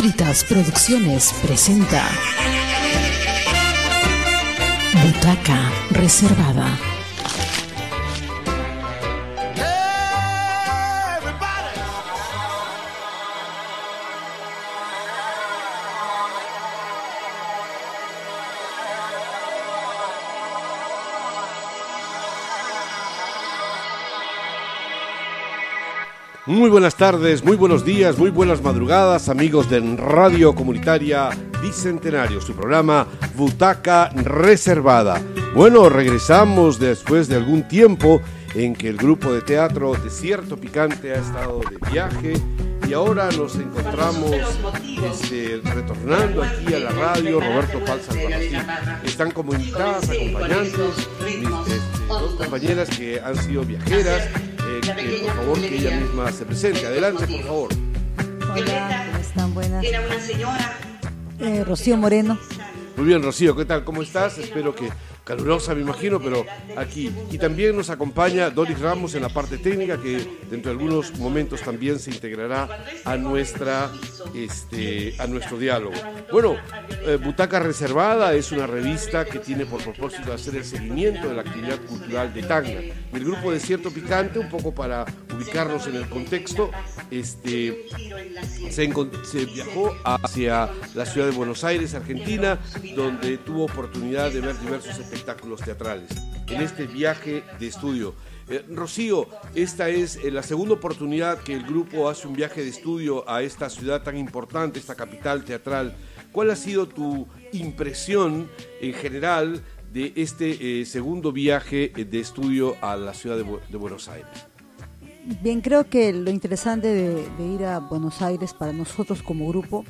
Fritas Producciones presenta Butaca Reservada. Muy buenas tardes, muy buenos días, muy buenas madrugadas, amigos de Radio Comunitaria Bicentenario, su programa Butaca Reservada. Bueno, regresamos después de algún tiempo en que el grupo de teatro Desierto Picante ha estado de viaje y ahora nos encontramos este, retornando aquí a la radio. Roberto Palza Están como invitadas, acompañantes, mis este, dos compañeras que han sido viajeras eh, por favor, que ella misma se presente. Adelante, por favor. Hola, ¿cómo están? Buenas. Eh, Rocío Moreno. Muy bien, Rocío, ¿qué tal? ¿Cómo estás? Espero que calurosa, me imagino, pero aquí. Y también nos acompaña Doris Ramos en la parte técnica, que dentro de algunos momentos también se integrará a, nuestra, este, a nuestro diálogo. Bueno, eh, Butaca Reservada es una revista que tiene por propósito hacer el seguimiento de la actividad cultural de Tacna. el grupo Desierto Picante, un poco para ubicarnos en el contexto, este, se, se viajó hacia la ciudad de Buenos Aires, Argentina, donde tuvo oportunidad de ver diversos espectáculos teatrales, en este viaje de estudio. Eh, Rocío, esta es eh, la segunda oportunidad que el grupo hace un viaje de estudio a esta ciudad tan importante, esta capital teatral. ¿Cuál ha sido tu impresión en general de este eh, segundo viaje de estudio a la ciudad de, Buenos Aires? Bien, creo que lo interesante de, de, ir a Buenos Aires para nosotros como grupo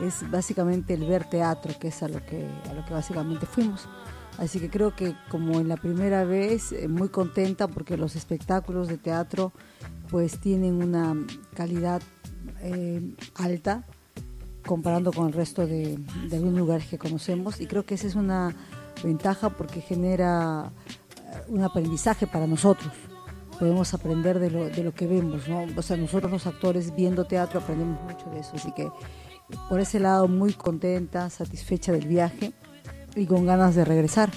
es básicamente el ver teatro, que es a lo que, a lo que básicamente fuimos. Así que creo que como en la primera vez, eh, muy contenta porque los espectáculos de teatro pues tienen una calidad eh, alta comparando con el resto de, de, algunos lugares que conocemos y creo que esa es una ventaja porque genera eh, un aprendizaje para nosotros. Podemos aprender de lo, de lo que vemos, ¿no? O sea, nosotros los actores viendo teatro aprendemos mucho de eso, así que por ese lado muy contenta, satisfecha del viaje y con ganas de regresar.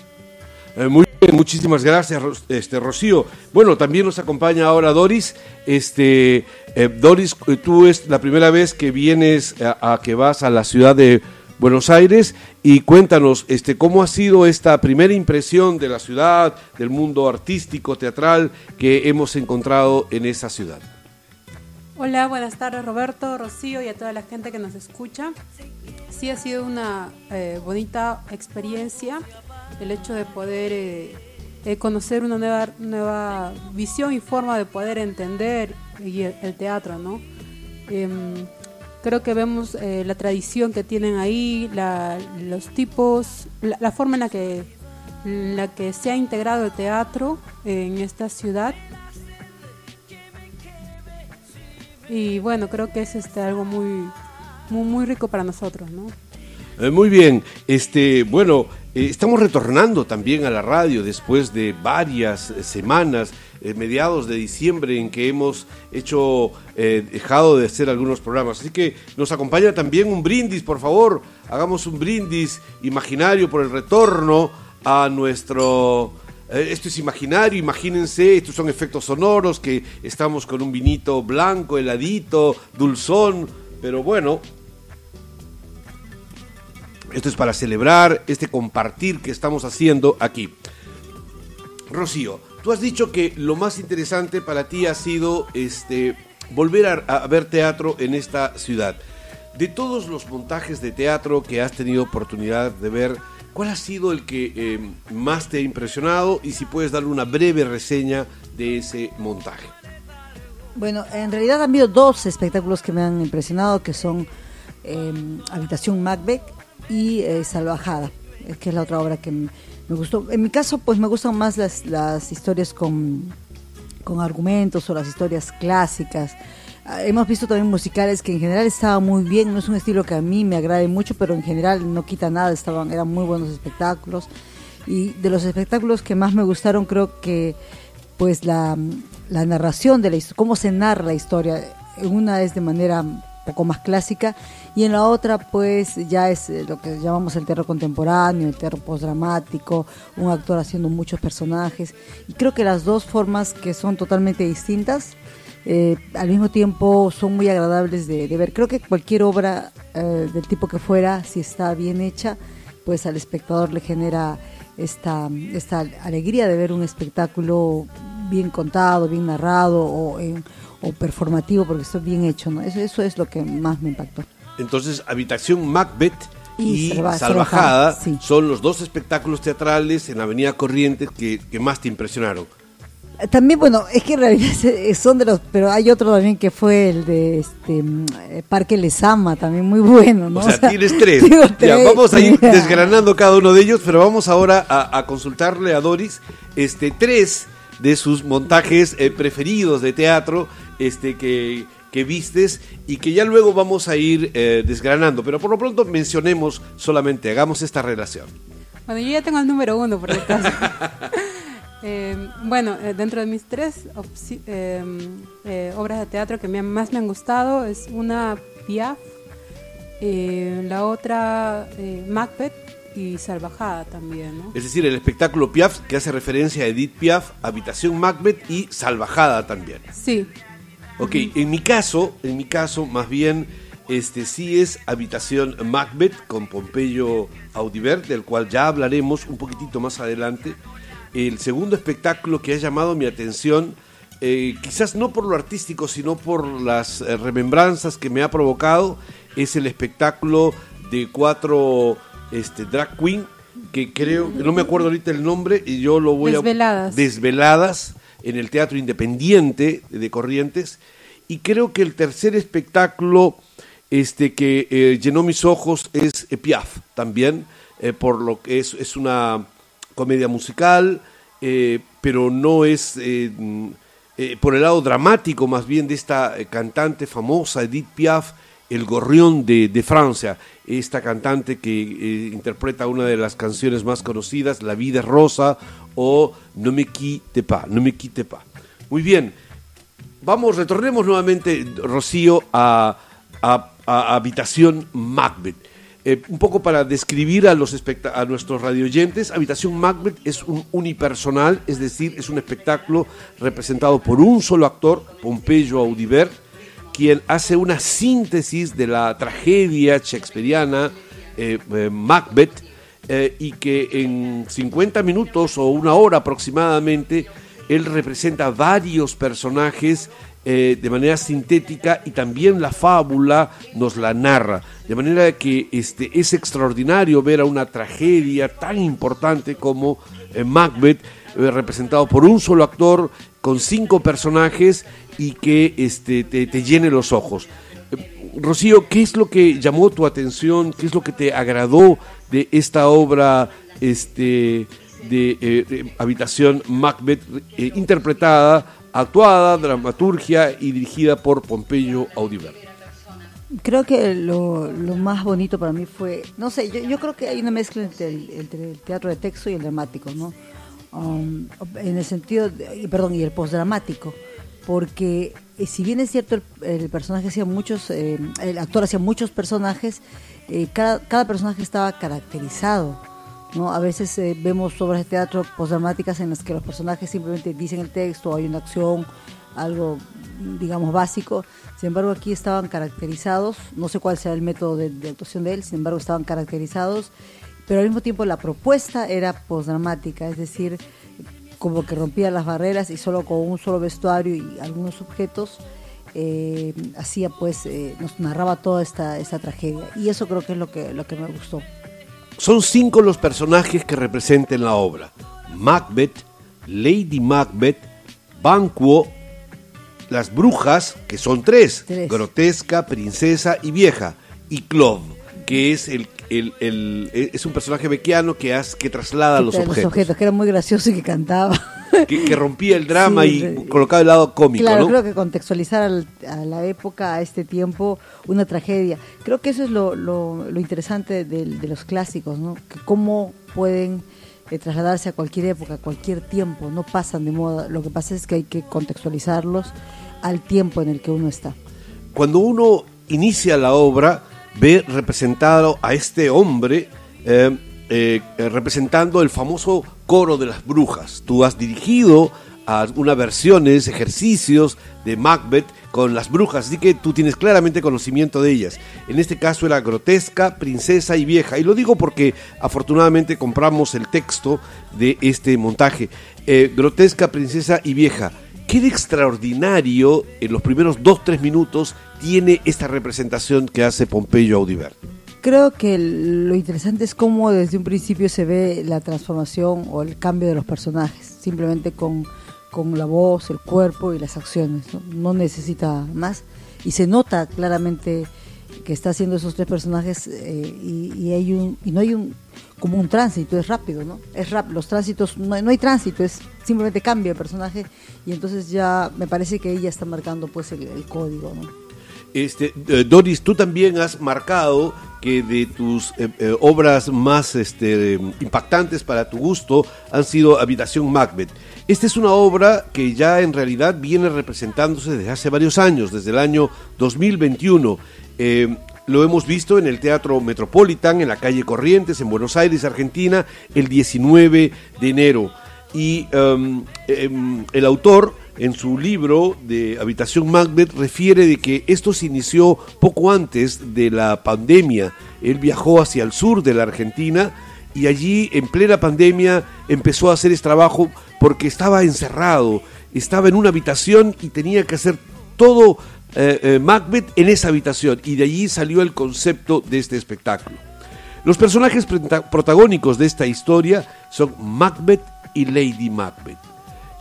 Eh, muy bien, muchísimas gracias, este, Rocío. Bueno, también nos acompaña ahora Doris. Este, eh, Doris, eh, tú es la primera vez que vienes a, que vas a la ciudad de Buenos Aires y cuéntanos, este, cómo ha sido esta primera impresión de la ciudad, del mundo artístico, teatral que hemos encontrado en esa ciudad. Hola, buenas tardes Roberto, Rocío y a toda la gente que nos escucha. Sí ha sido una eh, bonita experiencia el hecho de poder eh, eh, conocer una nueva, nueva visión y forma de poder entender el, teatro, ¿no? Em, creo que vemos la tradición que tienen ahí, los tipos, la, forma en la que, la que se ha integrado el teatro en esta ciudad y bueno, creo que es este algo muy, muy, muy rico para nosotros, ¿no? Eh, muy bien, este, bueno, eh, estamos retornando también a la radio después de varias eh, semanas, mediados de diciembre, en que hemos hecho, dejado de hacer algunos programas. Así que nos acompaña también un brindis, por favor, hagamos un brindis imaginario por el retorno a nuestro esto es imaginario, imagínense, estos son efectos sonoros, que estamos con un vinito blanco, heladito, dulzón, pero bueno, esto es para celebrar este compartir que estamos haciendo aquí. Rocío, tú has dicho que lo más interesante para ti ha sido este, volver a, a ver teatro en esta ciudad. De todos los montajes de teatro que has tenido oportunidad de ver, ¿Cuál ha sido el que eh, más te ha impresionado y si puedes darle una breve reseña de ese montaje? Bueno, en realidad han habido dos espectáculos que me han impresionado, que son em, Habitación Macbeth y eh, Salvajada, eh, que es la otra obra que me gustó. En mi caso, pues me gustan más las, las historias con, con argumentos o las historias clásicas. Ah, hemos visto también musicales que en general estaban muy bien, no es un estilo que a mí me agrade mucho, pero en general no quita nada, estaban, eran muy buenos espectáculos. Y de los espectáculos que más me gustaron, creo que pues la, narración de la historia, cómo se narra la historia, una es de manera poco más clásica, y en la otra pues ya es eh, lo que llamamos el teatro contemporáneo, el teatro postdramático, un actor haciendo muchos personajes, y creo que las dos formas que son totalmente distintas, eh, al mismo tiempo son muy agradables de, ver. Creo que cualquier obra eh, del tipo que fuera, si está bien hecha, pues al espectador le genera esta, esta alegría de ver un espectáculo bien contado, bien narrado o, o performativo porque está bien hecho. ¿no? Eso, eso es lo que más me impactó. Entonces, Habitación Macbeth y, Salvajada, son los dos espectáculos teatrales en la Avenida Corrientes que, que más te impresionaron. También, bueno, es que en realidad son de los, pero hay otro también que fue el de este mm, Parque Lesama, también muy bueno, ¿no? O sea, tienes tres. vamos a ir desgranando cada uno de ellos, pero vamos ahora a, consultarle a Doris este tres de sus montajes eh, preferidos de teatro, este que que vistes y que ya luego vamos a ir eh, desgranando, pero por lo pronto mencionemos solamente, hagamos esta relación. Bueno, yo ya tengo el número uno, por el caso. Eh, bueno, eh, dentro de mis tres em, eh, obras de teatro que más me han gustado es una Piaf, la otra Macbeth y Salvajada también. Es decir, el espectáculo Piaf que hace referencia a Edith Piaf, Habitación Macbeth y Salvajada también. Sí. Ok, en mi caso, en mi caso, más bien, este sí es Habitación Macbeth con Pompeyo Audiver, del cual ya hablaremos un poquitito más adelante el segundo espectáculo que ha llamado mi atención, eh, quizás no por lo artístico, sino por las eh, remembranzas que me ha provocado, es el espectáculo de cuatro este, drag queen, que creo, no me acuerdo ahorita el nombre, y yo lo voy a... Desveladas, en el Teatro Independiente de Corrientes, y creo que el tercer espectáculo este, que eh, llenó mis ojos es Piaf, también, por lo que es, es una comedia musical, eh, pero no es eh, eh, por el lado dramático más bien de esta cantante famosa, Edith Piaf, el gorrión de, Francia, esta cantante que interpreta una de las canciones más conocidas, La vida es rosa o No me quitte pas, no me quitte pas. Muy bien, vamos, retornemos nuevamente, Rocío, a, a, a Habitación Macbeth. Eh, un poco para describir a, los a nuestros radioyentes, Habitación Macbeth es un unipersonal, es decir, es un espectáculo representado por un solo actor, Pompeyo Audiver, quien hace una síntesis de la tragedia shakespeariana eh, eh, Macbeth y que en 50 minutos o una hora aproximadamente él representa varios personajes eh, de manera sintética y también la fábula nos la narra. De manera que este, es extraordinario ver a una tragedia tan importante como eh, Macbeth, eh, representado por un solo actor, con cinco personajes y que este, te, llene los ojos. Rocío, ¿qué es lo que llamó tu atención? ¿Qué es lo que te agradó de esta obra este, de Habitación Macbeth, interpretada actuada, dramaturgia y dirigida por Pompeyo Audiver. Creo que lo, más bonito para mí fue, no sé, yo, creo que hay una mezcla entre el, teatro de texto y el dramático, ¿no? Um, en el sentido, perdón, y el postdramático, porque eh, si bien es cierto el, personaje hacía muchos, eh, el actor hacía muchos personajes, eh, cada, cada personaje estaba caracterizado ¿no? A veces eh, vemos obras de teatro postdramáticas en las que los personajes simplemente dicen el texto, hay una acción, algo, digamos, básico. Sin embargo, aquí estaban caracterizados, no sé cuál sea el método de, actuación de él, sin embargo, estaban caracterizados, pero al mismo tiempo la propuesta era postdramática, es decir, como que rompía las barreras y solo con un solo vestuario y algunos objetos. Eh, hacía pues eh, nos narraba toda esta, esta tragedia y eso creo que es lo que lo que me gustó son cinco los personajes que representan la obra. Macbeth, Lady Macbeth, Banquo, las brujas, que son tres, grotesca, princesa y vieja, y Clove, que es el, es un personaje bequiano que, hace, que traslada los objetos. Los objetos, que era muy gracioso y que cantaba. Que, rompía el drama y colocaba el lado cómico. Claro, creo que contextualizar a la época, a este tiempo, una tragedia. Creo que eso es lo, lo, interesante de, de, los clásicos, ¿no? Que cómo pueden eh, trasladarse a cualquier época, a cualquier tiempo, no pasan de moda. Lo que pasa es que hay que contextualizarlos al tiempo en el que uno está. Cuando uno inicia la obra, ve representado a este hombre eh, eh, representando el famoso coro de las brujas. Tú has dirigido algunas versiones, ejercicios de Macbeth con las brujas, así que tú tienes claramente conocimiento de ellas. En este caso era grotesca, princesa y vieja. Y lo digo porque afortunadamente compramos el texto de este montaje. Eh, grotesca, princesa y vieja. ¿Qué de extraordinario en los primeros dos, tres minutos tiene esta representación que hace Pompeyo Audibert? Creo que lo interesante es cómo desde un principio se ve la transformación o el cambio de los personajes, simplemente con con la voz, el cuerpo y las acciones. No, necesita más. Y se nota claramente que está haciendo esos tres personajes eh, y, hay un, y no hay un como un tránsito, es rápido, ¿no? Es rápido, los tránsitos, no no hay tránsito, es simplemente cambia el personaje y entonces ya me parece que ella está marcando pues el, código, ¿no? Este, eh, Doris, tú también has marcado que de tus eh, obras más este, impactantes para tu gusto han sido Habitación Macbeth. Esta es una obra que ya en realidad viene representándose desde hace varios años, desde el año 2021. Eh, lo hemos visto en el Teatro Metropolitan, en la calle Corrientes, en Buenos Aires, Argentina, el 19 de enero. Y em, em, el autor, en su libro de Habitación Macbeth, refiere de que esto se inició poco antes de la pandemia. Él viajó hacia el sur de la Argentina y allí, en plena pandemia, empezó a hacer este trabajo porque estaba encerrado, estaba en una habitación y tenía que hacer todo eh, eh, Macbeth en esa habitación y de allí salió el concepto de este espectáculo. Los personajes protagónicos de esta historia son Macbeth y Lady Macbeth,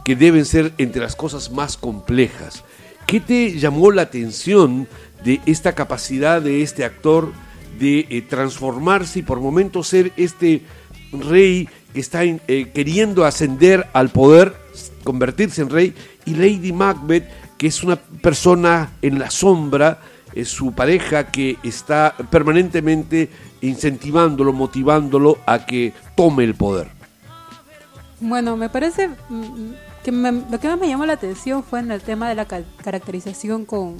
que deben ser entre las cosas más complejas. ¿Qué te llamó la atención de esta capacidad de este actor de eh, transformarse y por momentos ser este rey que está queriendo ascender al poder, convertirse en rey, y Lady Macbeth, que es una persona en la sombra, es su pareja que está permanentemente incentivándolo, motivándolo a que tome el poder. Bueno, me parece mm, que lo que más me llamó la atención fue en el tema de la caracterización con,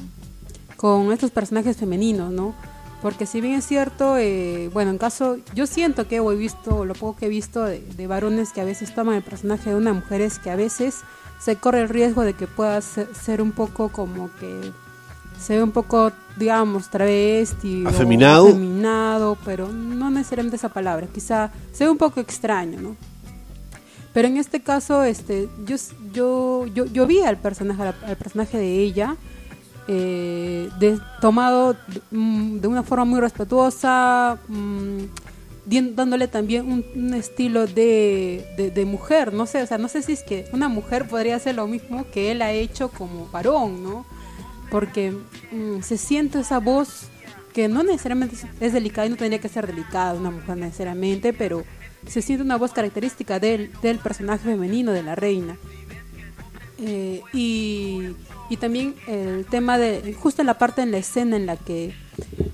con estos personajes femeninos, ¿no? Porque si bien es cierto, eh, bueno, en caso, yo siento que he visto, lo poco que he visto de, varones que a veces toman el personaje de una mujer es que a veces se corre el riesgo de que pueda ser, un poco como que se ve un poco, digamos, travesti afeminado. afeminado, pero no necesariamente esa palabra, quizá se ve un poco extraño, ¿no? Pero en este caso, este, yo, yo, yo, yo vi al personaje, al personaje de ella, eh, de, tomado mm, de una forma muy respetuosa, mm, dándole también un, estilo de, mujer, no sé, o sea, no sé si es que una mujer podría hacer lo mismo que él ha hecho como varón, ¿no? Porque mm, se siente esa voz que no necesariamente es delicada y no tendría que ser delicada una mujer necesariamente, pero se siente una voz característica del, del personaje femenino de la reina. Eh, y y también el tema de justo en la parte en la escena en la que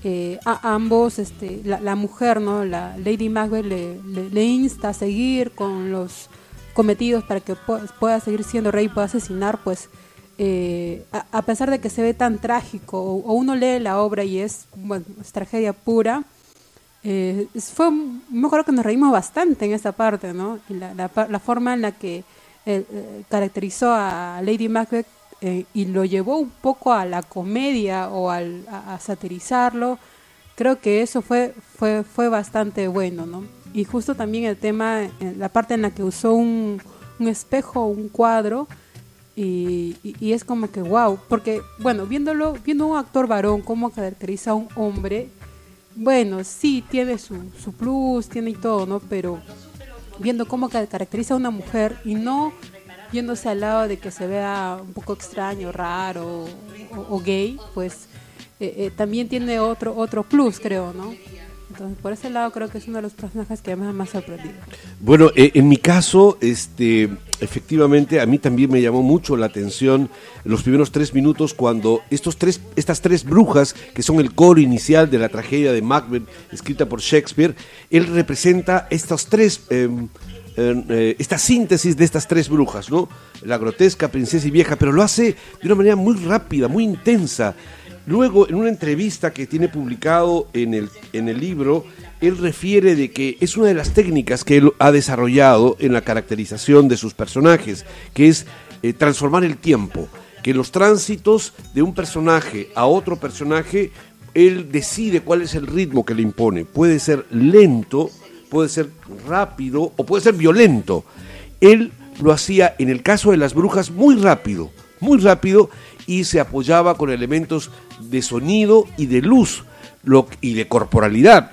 eh, a ambos este la, mujer no la Lady Macbeth le, insta a seguir con los cometidos para que pueda seguir siendo rey y pueda asesinar pues eh, a, pesar de que se ve tan trágico o, uno lee la obra y es bueno es tragedia pura eh, fue mejor que nos reímos bastante en esa parte no la, la, forma en la que caracterizó a Lady Macbeth eh, y lo llevó un poco a la comedia o al, a, satirizarlo, creo que eso fue, fue, fue bastante bueno, ¿no? Y justo también el tema, la parte en la que usó un, un espejo, un cuadro, y, y, es como que wow, porque bueno, viéndolo, viendo un actor varón, cómo caracteriza a un hombre, bueno, sí, tiene su, su plus, tiene y todo, ¿no? Pero viendo cómo caracteriza a una mujer y no yéndose al lado de que se vea un poco extraño, raro o, gay, pues eh, eh, también tiene otro otro plus, creo, ¿no? Entonces, por ese lado creo que es uno de los personajes que más me ha sorprendido. Bueno, eh, en mi caso, este, efectivamente, a mí también me llamó mucho la atención los primeros tres minutos cuando estos tres, estas tres brujas, que son el coro inicial de la tragedia de Macbeth, escrita por Shakespeare, él representa estos tres... Em, eh, esta síntesis de estas tres brujas, ¿no? La grotesca, princesa y vieja, pero lo hace de una manera muy rápida, muy intensa. Luego, en una entrevista que tiene publicado en el, en el libro, él refiere de que es una de las técnicas que él ha desarrollado en la caracterización de sus personajes, que es eh, transformar el tiempo, que los tránsitos de un personaje a otro personaje, él decide cuál es el ritmo que le impone. Puede ser lento, puede ser rápido o puede ser violento. Él lo hacía en el caso de las brujas muy rápido, muy rápido y se apoyaba con elementos de sonido y de luz y de corporalidad,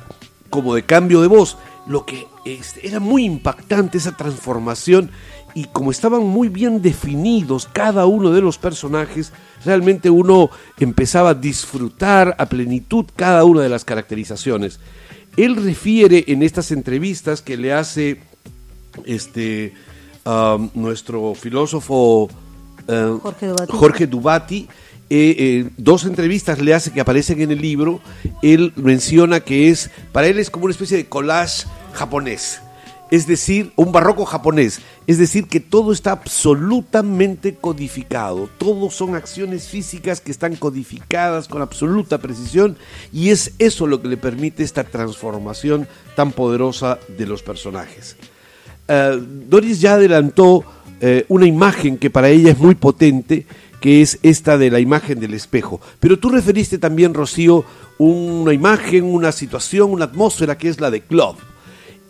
como de cambio de voz, lo que este, era muy impactante esa transformación y como estaban muy bien definidos cada uno de los personajes, realmente uno empezaba a disfrutar a plenitud cada una de las caracterizaciones. Él refiere en estas entrevistas que le hace este um, nuestro filósofo uh, Jorge Dubati, eh, eh, dos entrevistas le hace que aparecen en el libro. Él menciona que es, para él es como una especie de collage japonés es decir, un barroco japonés, es decir, que todo está absolutamente codificado, todo son acciones físicas que están codificadas con absoluta precisión y es eso lo que le permite esta transformación tan poderosa de los personajes. Eh, Doris ya adelantó eh, una imagen que para ella es muy potente, que es esta de la imagen del espejo. Pero tú referiste también, Rocío, una imagen, una situación, una atmósfera que es la de Club.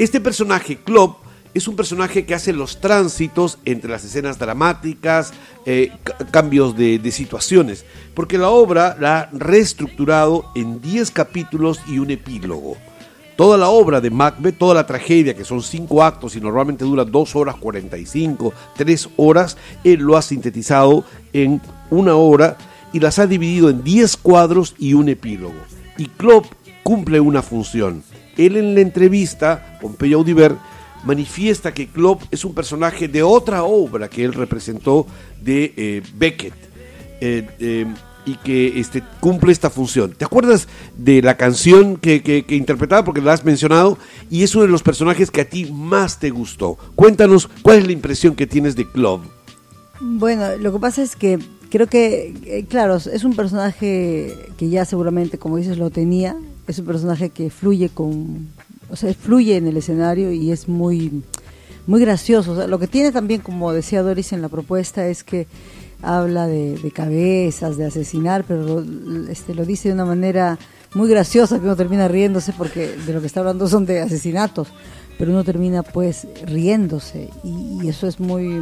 Este personaje, Club, es un personaje que hace los tránsitos entre las escenas dramáticas, eh, cambios de, situaciones, porque la obra la ha reestructurado en 10 capítulos y un epílogo. Toda la obra de Macbeth, toda la tragedia, que son 5 actos y normalmente dura 2 horas 45, 3 horas, él lo ha sintetizado en una hora y las ha dividido en 10 cuadros y un epílogo. Y Club cumple una función él en la entrevista, Pompeyo Audiver, manifiesta que Klopp es un personaje de otra obra que él representó de eh, Beckett eh, eh, y que este, cumple esta función. ¿Te acuerdas de la canción que, interpretaba? Porque la has mencionado y es uno de los personajes que a ti más te gustó. Cuéntanos cuál es la impresión que tienes de Klopp. Bueno, lo que pasa es que creo que, claro, es un personaje que ya seguramente, como dices, lo tenía es un personaje que fluye con, o sea, fluye en el escenario y es muy, muy gracioso. lo que tiene también, como decía Doris en la propuesta, es que habla de, cabezas, de asesinar, pero lo, este, lo dice de una manera muy graciosa que uno termina riéndose porque de lo que está hablando son de asesinatos, pero uno termina pues riéndose y eso es muy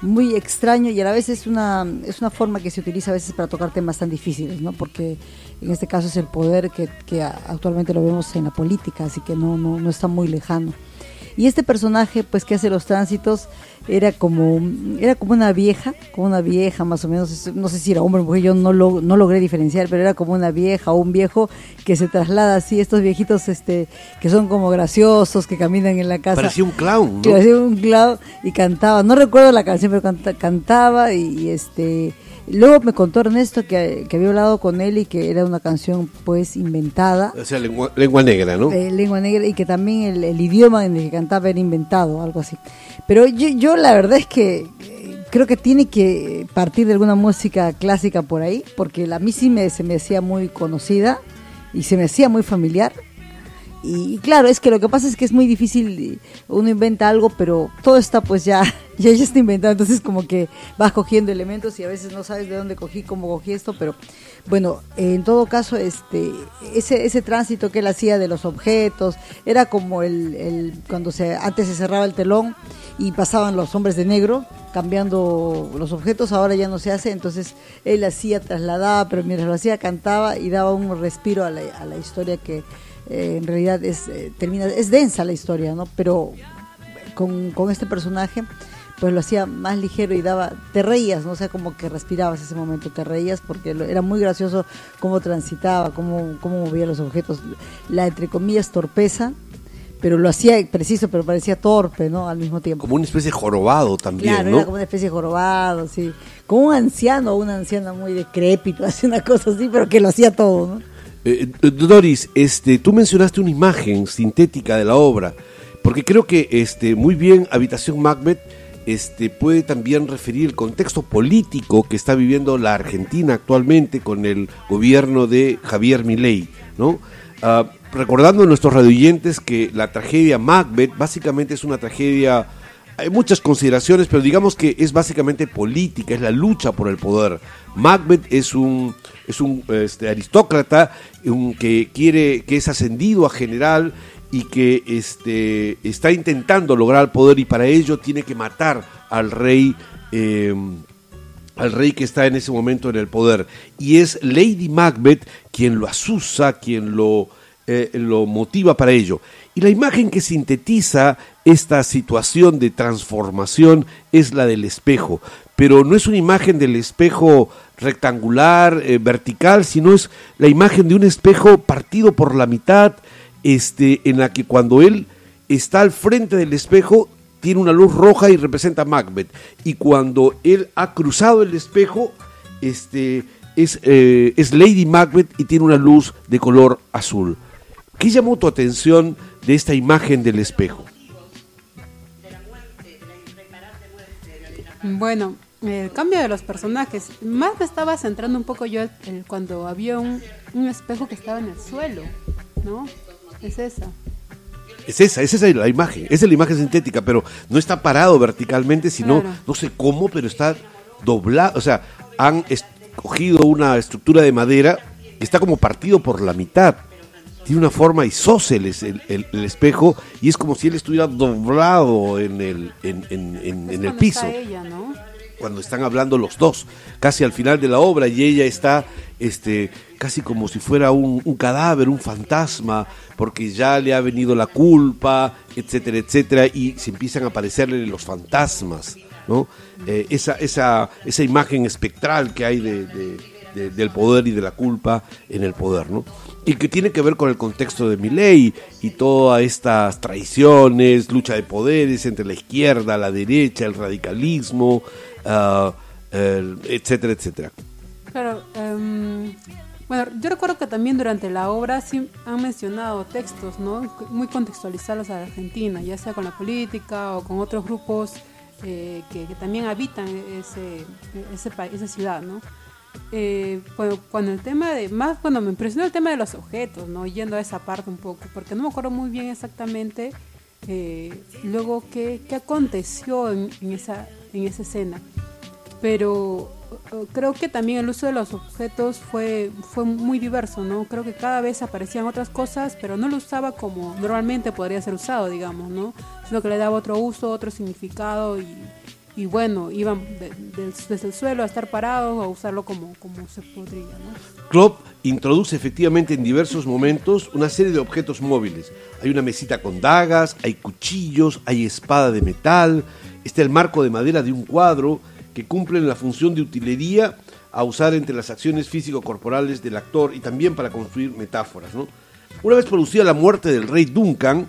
muy extraño y a la vez es una, es una forma que se utiliza a veces para tocar temas tan difíciles, ¿no? Porque en este caso es el poder que, que actualmente lo vemos en la política, así que no, no, no está muy lejano. Y este personaje, pues, que hace los tránsitos, era como, era como una vieja, como una vieja más o menos, no sé si era hombre o mujer, yo no, lo, no logré diferenciar, pero era como una vieja o un viejo que se traslada así, estos viejitos este que son como graciosos, que caminan en la casa. Parecía un clown, ¿no? Parecía un clown y cantaba, no recuerdo la canción, pero cantaba y este Luego me contó Ernesto que, había hablado con él y que era una canción pues inventada. O sea, lengua, negra, ¿no? Eh, lengua negra y que también el, idioma en el que cantaba era inventado, algo así. Pero yo, yo la verdad es que eh, creo que tiene que partir de alguna música clásica por ahí, porque a mí sí me, se me hacía muy conocida y se me hacía muy familiar y, claro, es que lo que pasa es que es muy difícil, uno inventa algo, pero todo está pues ya, ya, ya está inventado, entonces como que vas cogiendo elementos y a veces no sabes de dónde cogí, cómo cogí esto, pero bueno, en todo caso, este, ese, ese tránsito que él hacía de los objetos, era como el, el, cuando se, antes se cerraba el telón y pasaban los hombres de negro cambiando los objetos, ahora ya no se hace, entonces él hacía, trasladaba, pero mientras lo hacía cantaba y daba un respiro a la, a la historia que eh, en realidad es, eh, termina, es densa la historia, ¿no? Pero con, con, este personaje, pues lo hacía más ligero y daba, te reías, ¿no? O sea, como que respirabas ese momento, te reías porque era muy gracioso cómo transitaba, cómo, cómo movía los objetos, la entre comillas torpeza, pero lo hacía preciso, pero parecía torpe, ¿no? Al mismo tiempo. Como una especie de jorobado también, claro, era como una especie de jorobado, sí. Como un anciano, una anciana muy decrépito, hace una cosa así, pero que lo hacía todo, ¿no? Eh, eh, Doris, este, tú mencionaste una imagen sintética de la obra, porque creo que este, muy bien Habitación Macbeth este, puede también referir el contexto político que está viviendo la Argentina actualmente con el gobierno de Javier Milei, ¿no? Ah, recordando a nuestros radioyentes que la tragedia Macbeth básicamente es una tragedia hay muchas consideraciones, pero digamos que es básicamente política, es la lucha por el poder. Macbeth es un, es un este, aristócrata que quiere, que es ascendido a general y que este, está intentando lograr el poder y para ello tiene que matar al rey. Em, al rey que está en ese momento en el poder. Y es Lady Macbeth quien lo asusa, quien lo, eh, lo motiva para ello. Y la imagen que sintetiza esta situación de transformación es la del espejo, pero no es una imagen del espejo rectangular, eh, vertical, sino es la imagen de un espejo partido por la mitad, este, en la que cuando él está al frente del espejo tiene una luz roja y representa a Macbeth, y cuando él ha cruzado el espejo, este, es, eh, es Lady Macbeth y tiene una luz de color azul. ¿Qué llamó tu atención de esta imagen del espejo? Bueno, el cambio de los personajes. Más me estaba centrando un poco yo cuando había un, espejo que estaba en el suelo, ¿no? Es esa. Es esa, es esa la imagen, esa es la imagen sintética, pero no está parado verticalmente, sino, no sé cómo, pero está doblado, o sea, han escogido una estructura de madera que está como partido por la mitad tiene una forma isósceles el, el, espejo y es como si él estuviera doblado en el, en, en, el piso. Cuando están hablando los dos, casi al final de la obra, y ella está este, casi como si fuera un, cadáver, un fantasma, porque ya le ha venido la culpa, etcétera, etcétera, y se empiezan a aparecerle los fantasmas, ¿no? Eh, esa, esa, esa imagen espectral que hay de del poder y de la culpa en el poder, ¿no? Y que tiene que ver con el contexto de mi ley y todas estas traiciones, lucha de poderes entre la izquierda, la derecha, el radicalismo, uh, etcétera, etcétera. Claro, em, bueno, yo recuerdo que también durante la obra sí han mencionado textos, ¿no? Muy contextualizados a la Argentina, ya sea con la política o con otros grupos eh, que, también habitan ese, ese, esa ciudad, ¿no? Eh, cuando, el tema de, más cuando me impresionó el tema de los objetos, ¿no? Yendo a esa parte un poco, porque no me acuerdo muy bien exactamente eh, luego qué, qué aconteció en, esa, en esa escena. Pero eh, creo que también el uso de los objetos fue, fue muy diverso, ¿no? Creo que cada vez aparecían otras cosas, pero no lo usaba como normalmente podría ser usado, digamos, ¿no? Sino que le daba otro uso, otro significado y y bueno, iban desde el suelo a estar parados o a usarlo como, como se podría. ¿no? Klopp introduce efectivamente en diversos momentos una serie de objetos móviles. Hay una mesita con dagas, hay cuchillos, hay espada de metal, está el marco de madera de un cuadro que cumple la función de utilería a usar entre las acciones físico-corporales del actor y también para construir metáforas. Una vez producida la muerte del rey Duncan,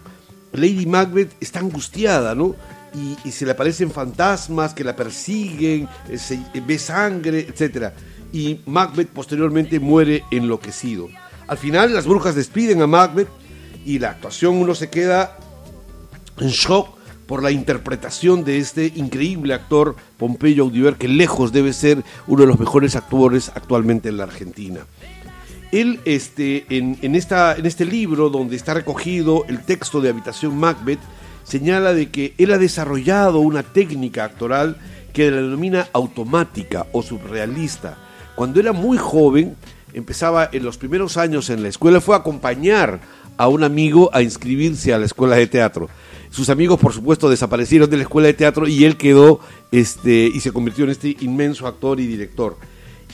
Lady Macbeth está angustiada, ¿no? Y, se le aparecen fantasmas que la persiguen, eh, se, eh, ve sangre, etc. Y Macbeth posteriormente muere enloquecido. Al final las brujas despiden a Macbeth y la actuación uno se queda en shock por la interpretación de este increíble actor Pompeyo Audiver, que lejos debe ser uno de los mejores actores actualmente en la Argentina. Él, este, en, en, esta, en este libro donde está recogido el texto de Habitación Macbeth, señala de que él ha desarrollado una técnica actoral que la denomina automática o surrealista. Cuando era muy joven, empezaba en los primeros años en la escuela, fue a acompañar a un amigo a inscribirse a la escuela de teatro. Sus amigos, por supuesto, desaparecieron de la escuela de teatro y él quedó este, y se convirtió en este inmenso actor y director.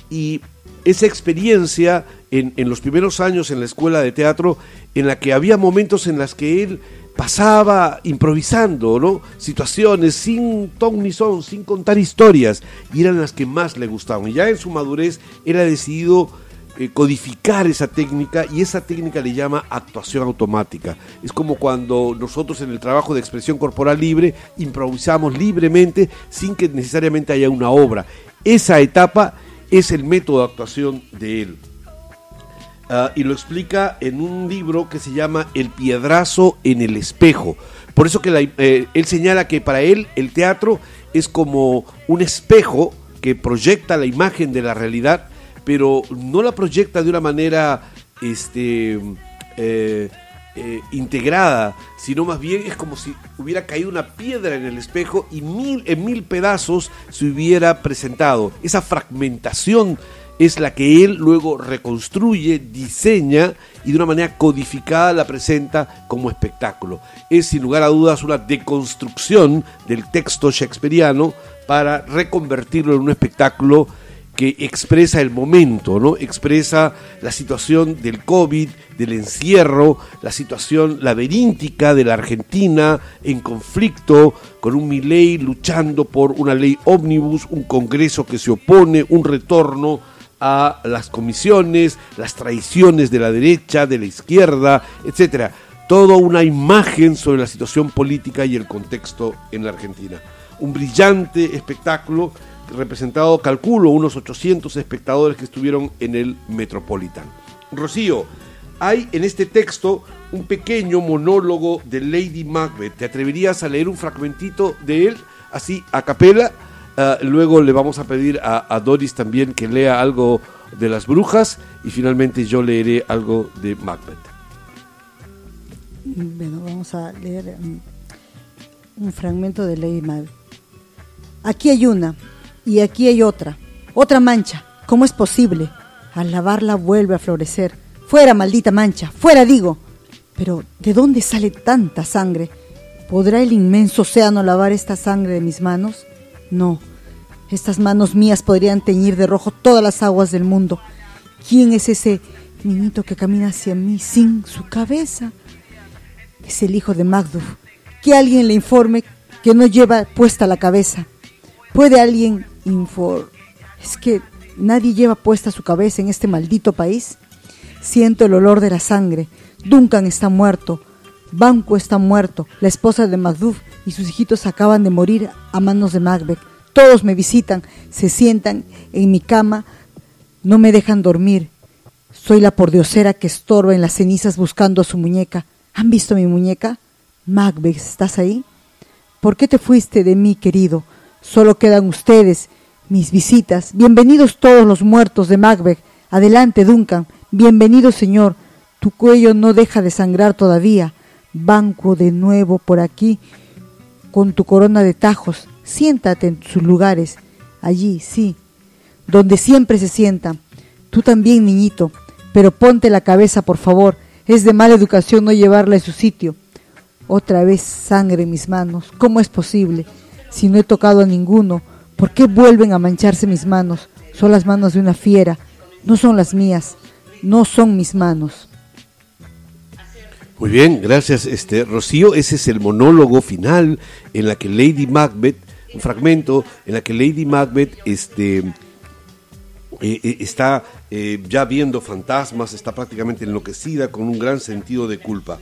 Y esa experiencia en, los primeros años en la escuela de teatro, en la que había momentos en las que él pasaba improvisando, ¿no? Situaciones sin ton ni son, sin contar historias, y eran las que más le gustaban. Ya en su madurez él ha decidido eh, codificar esa técnica y esa técnica le llama actuación automática. Es como cuando nosotros en el trabajo de expresión corporal libre improvisamos libremente sin que necesariamente haya una obra. Esa etapa es el método de actuación de él. Ah, y lo explica en un libro que se llama El piedrazo en el espejo. Por eso que eh, él señala que para él el teatro es como un espejo que proyecta la imagen de la realidad, pero no la proyecta de una manera este, eh, eh, integrada, sino más bien es como si hubiera caído una piedra en el espejo y mil, en mil pedazos se hubiera presentado. Esa fragmentación es la que él luego reconstruye, diseña y de una manera codificada la presenta como espectáculo. Es sin lugar a dudas una deconstrucción del texto shakespeariano para reconvertirlo en un espectáculo que expresa el momento, ¿no? Expresa la situación del COVID, del encierro, la situación laberíntica de la Argentina en conflicto con un Milei luchando por una ley ómnibus, un Congreso que se opone, un retorno a las comisiones, las traiciones de la derecha, de la izquierda, etcétera. Toda una imagen sobre la situación política y el contexto en la Argentina. Un brillante espectáculo representado, calculo, unos 800 espectadores que estuvieron en el Metropolitan. Rocío, hay en este texto un pequeño monólogo de Lady Macbeth. ¿Te atreverías a leer un fragmentito de él, así a capela? Ah, luego le vamos a pedir a, Doris también que lea algo de las brujas y finalmente yo leeré algo de Macbeth. Bueno, vamos a leer un, un fragmento de Lady Macbeth. Aquí hay una, y aquí hay otra, otra mancha. ¿Cómo es posible? Al lavarla vuelve a florecer. Fuera, maldita mancha, fuera digo. Pero, ¿de dónde sale tanta sangre? ¿Podrá el inmenso océano lavar esta sangre de mis manos? No, estas manos mías podrían teñir de rojo todas las aguas del mundo. ¿Quién es ese niñito que camina hacia mí sin su cabeza? Es el hijo de Macduff. Que alguien le informe que no lleva puesta la cabeza. ¿Puede alguien infor... Es que nadie lleva puesta su cabeza en este maldito país. Siento el olor de la sangre. Duncan está muerto. Banco está muerto. La esposa de Macduff y sus hijitos acaban de morir a manos de Macbeth. Todos me visitan, se sientan en mi cama, no me dejan dormir. Soy la pordiosera que estorba en las cenizas buscando a su muñeca. ¿Han visto mi muñeca? Macbeth, ¿estás ahí? ¿Por qué te fuiste de mí, querido? Solo quedan ustedes, mis visitas. Bienvenidos todos los muertos de Macbeth. Adelante, Duncan. Bienvenido, señor. Tu cuello no deja de sangrar todavía. Banco de nuevo por aquí con tu corona de tajos. Siéntate en sus lugares. Allí, sí. Donde siempre se sientan. Tú también, niñito. Pero ponte la cabeza, por favor. Es de mala educación no llevarla en su sitio. Otra vez sangre en mis manos. ¿Cómo es posible? Si no he tocado a ninguno, ¿por qué vuelven a mancharse mis manos? Son las manos de una fiera. No son las mías. No son mis manos. Muy bien, gracias, este Rocío. Ese es el monólogo final en la que Lady Macbeth, un fragmento en la que Lady Macbeth este, eh, eh, está eh, ya viendo fantasmas, está prácticamente enloquecida con un gran sentido de culpa.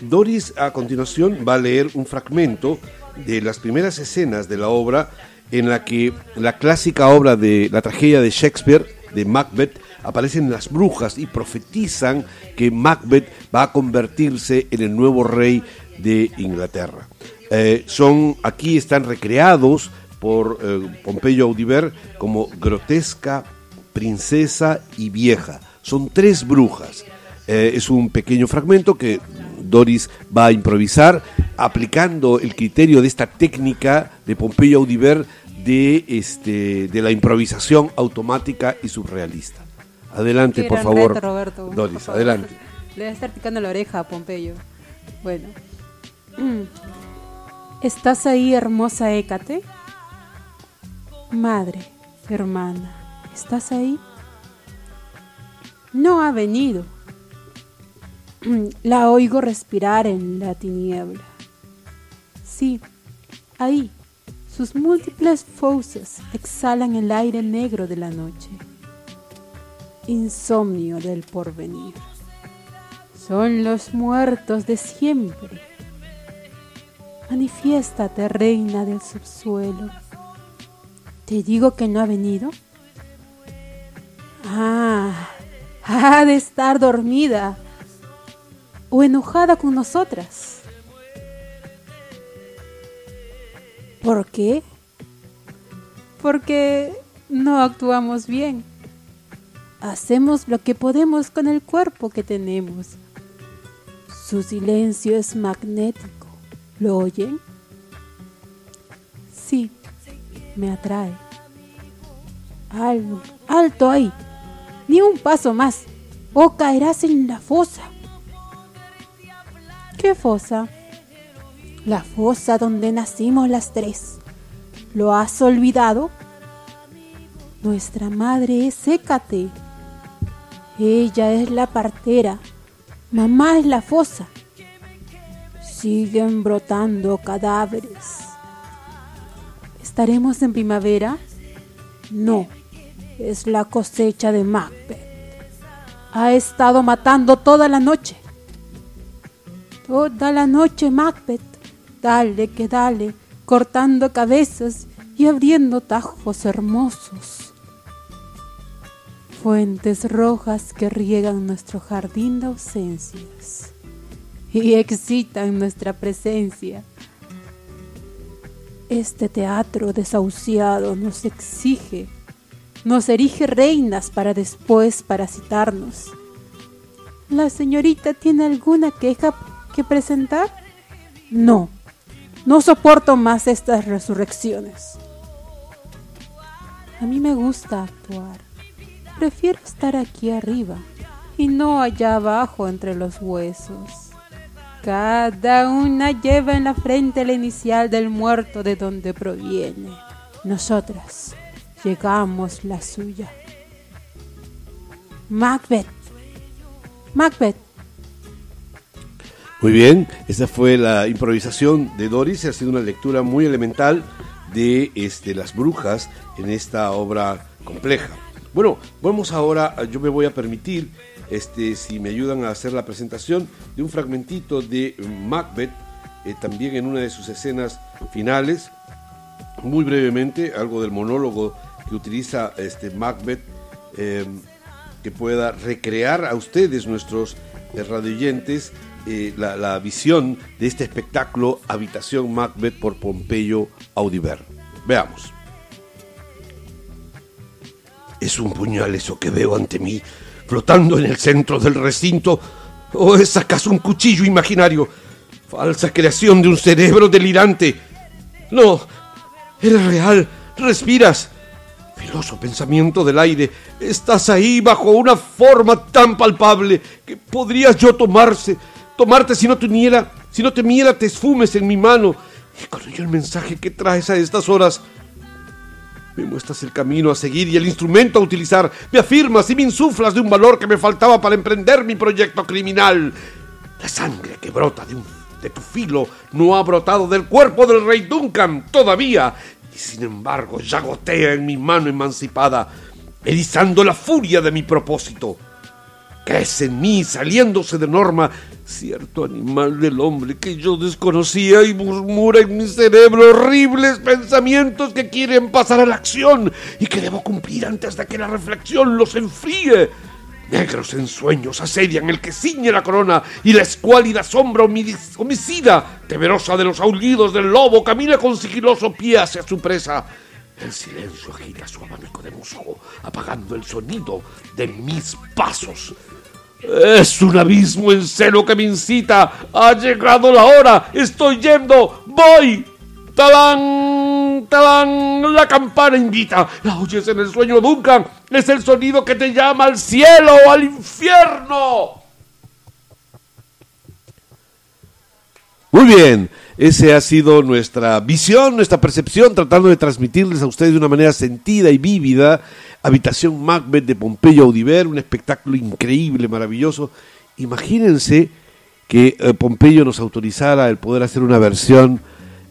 Doris a continuación va a leer un fragmento de las primeras escenas de la obra en la que la clásica obra de la tragedia de Shakespeare, de Macbeth, aparecen las brujas y profetizan que Macbeth va a convertirse en el nuevo rey de Inglaterra. Eh, son aquí están recreados por eh, Pompeyo Audiver como grotesca, princesa y vieja. Son tres brujas. Eh, es un pequeño fragmento que Doris va a improvisar aplicando el criterio de esta técnica de Pompeyo Audiver de, este, de la improvisación automática y surrealista. Adelante, por favor. Roberto, Doris, adelante. Le va a estar picando la oreja a Pompeyo. Bueno. ¿Estás ahí, hermosa Hécate? Madre, hermana, ¿estás ahí? No ha venido. La oigo respirar en la tiniebla. Sí, ahí, sus múltiples fauces exhalan el aire negro de la noche insomnio del porvenir. Son los muertos de siempre. Manifiéstate, reina del subsuelo. ¿Te digo que no ha venido? Ah, ha de estar dormida o enojada con nosotras. ¿Por qué? Porque no actuamos bien. Hacemos lo que podemos con el cuerpo que tenemos. Su silencio es magnético. ¿Lo oyen? Sí, me atrae. Alto, alto ahí. Ni un paso más. O caerás en la fosa. ¿Qué fosa? La fosa donde nacimos las tres. ¿Lo has olvidado? Nuestra madre es Hécate. Ella es la partera. Mamá es la fosa. Siguen brotando cadáveres. ¿Estaremos en primavera? No, es la cosecha de Macbeth. Ha estado matando toda la noche. Toda la noche Macbeth. Dale que dale, cortando cabezas y abriendo tajos hermosos. Fuentes rojas que riegan nuestro jardín de ausencias y excitan nuestra presencia. Este teatro desahuciado nos exige, nos erige reinas para después parasitarnos. ¿La señorita tiene alguna queja que presentar? No, no soporto más estas resurrecciones. A mí me gusta actuar. Prefiero estar aquí arriba y no allá abajo entre los huesos. Cada una lleva en la frente la inicial del muerto de donde proviene. Nosotras llegamos la suya. Macbeth. Macbeth. Muy bien, esa fue la improvisación de Doris, ha sido una lectura muy elemental de este, las brujas en esta obra compleja. Bueno, vamos ahora, yo me voy a permitir este, si me ayudan a hacer la presentación de un fragmentito de Macbeth, eh, también en una de sus escenas finales, muy brevemente, algo del monólogo que utiliza este Macbeth, em, que pueda recrear a ustedes, nuestros eh, radioyentes, la, la, visión de este espectáculo Habitación Macbeth por Pompeyo Audiver. Veamos. Es un puñal eso que veo ante mí flotando en el centro del recinto? ¿O es acaso un cuchillo imaginario? Falsa creación de un cerebro delirante. No, eres real, respiras. Filoso pensamiento del aire, estás ahí bajo una forma tan palpable que podrías yo tomarse, tomarte si no tuviera, si no temiera te esfumes en mi mano. Y con ello el mensaje que traes a estas horas me muestras el camino a seguir y el instrumento a utilizar. Me afirmas y me insuflas de un valor que me faltaba para emprender mi proyecto criminal. La sangre que brota de, de tu filo no ha brotado del cuerpo del rey Duncan todavía. Y sin embargo ya gotea en mi mano emancipada, erizando la furia de mi propósito. Es en mí, saliéndose de norma, cierto animal del hombre que yo desconocía y murmura en mi cerebro horribles pensamientos que quieren pasar a la acción y que debo cumplir antes de que la reflexión los enfríe. Negros ensueños asedian el que ciñe la corona y la escuálida sombra homicida, temerosa de los aullidos del lobo, camina con sigiloso pie hacia su presa. El silencio agita su abanico de musgo, apagando el sonido de mis pasos. Es un abismo en celo que me incita. Ha llegado la hora. Estoy yendo. Voy. ¡Talán! ¡Talán! La campana invita. La oyes en el sueño, Duncan. Es el sonido que te llama al cielo o al infierno. Muy bien, esa ha sido nuestra visión, nuestra percepción, tratando de transmitirles a ustedes de una manera sentida y vívida Habitación Macbeth de Pompeyo Audiver, un espectáculo increíble, maravilloso. Imagínense que eh, Pompeyo nos autorizara el poder hacer una versión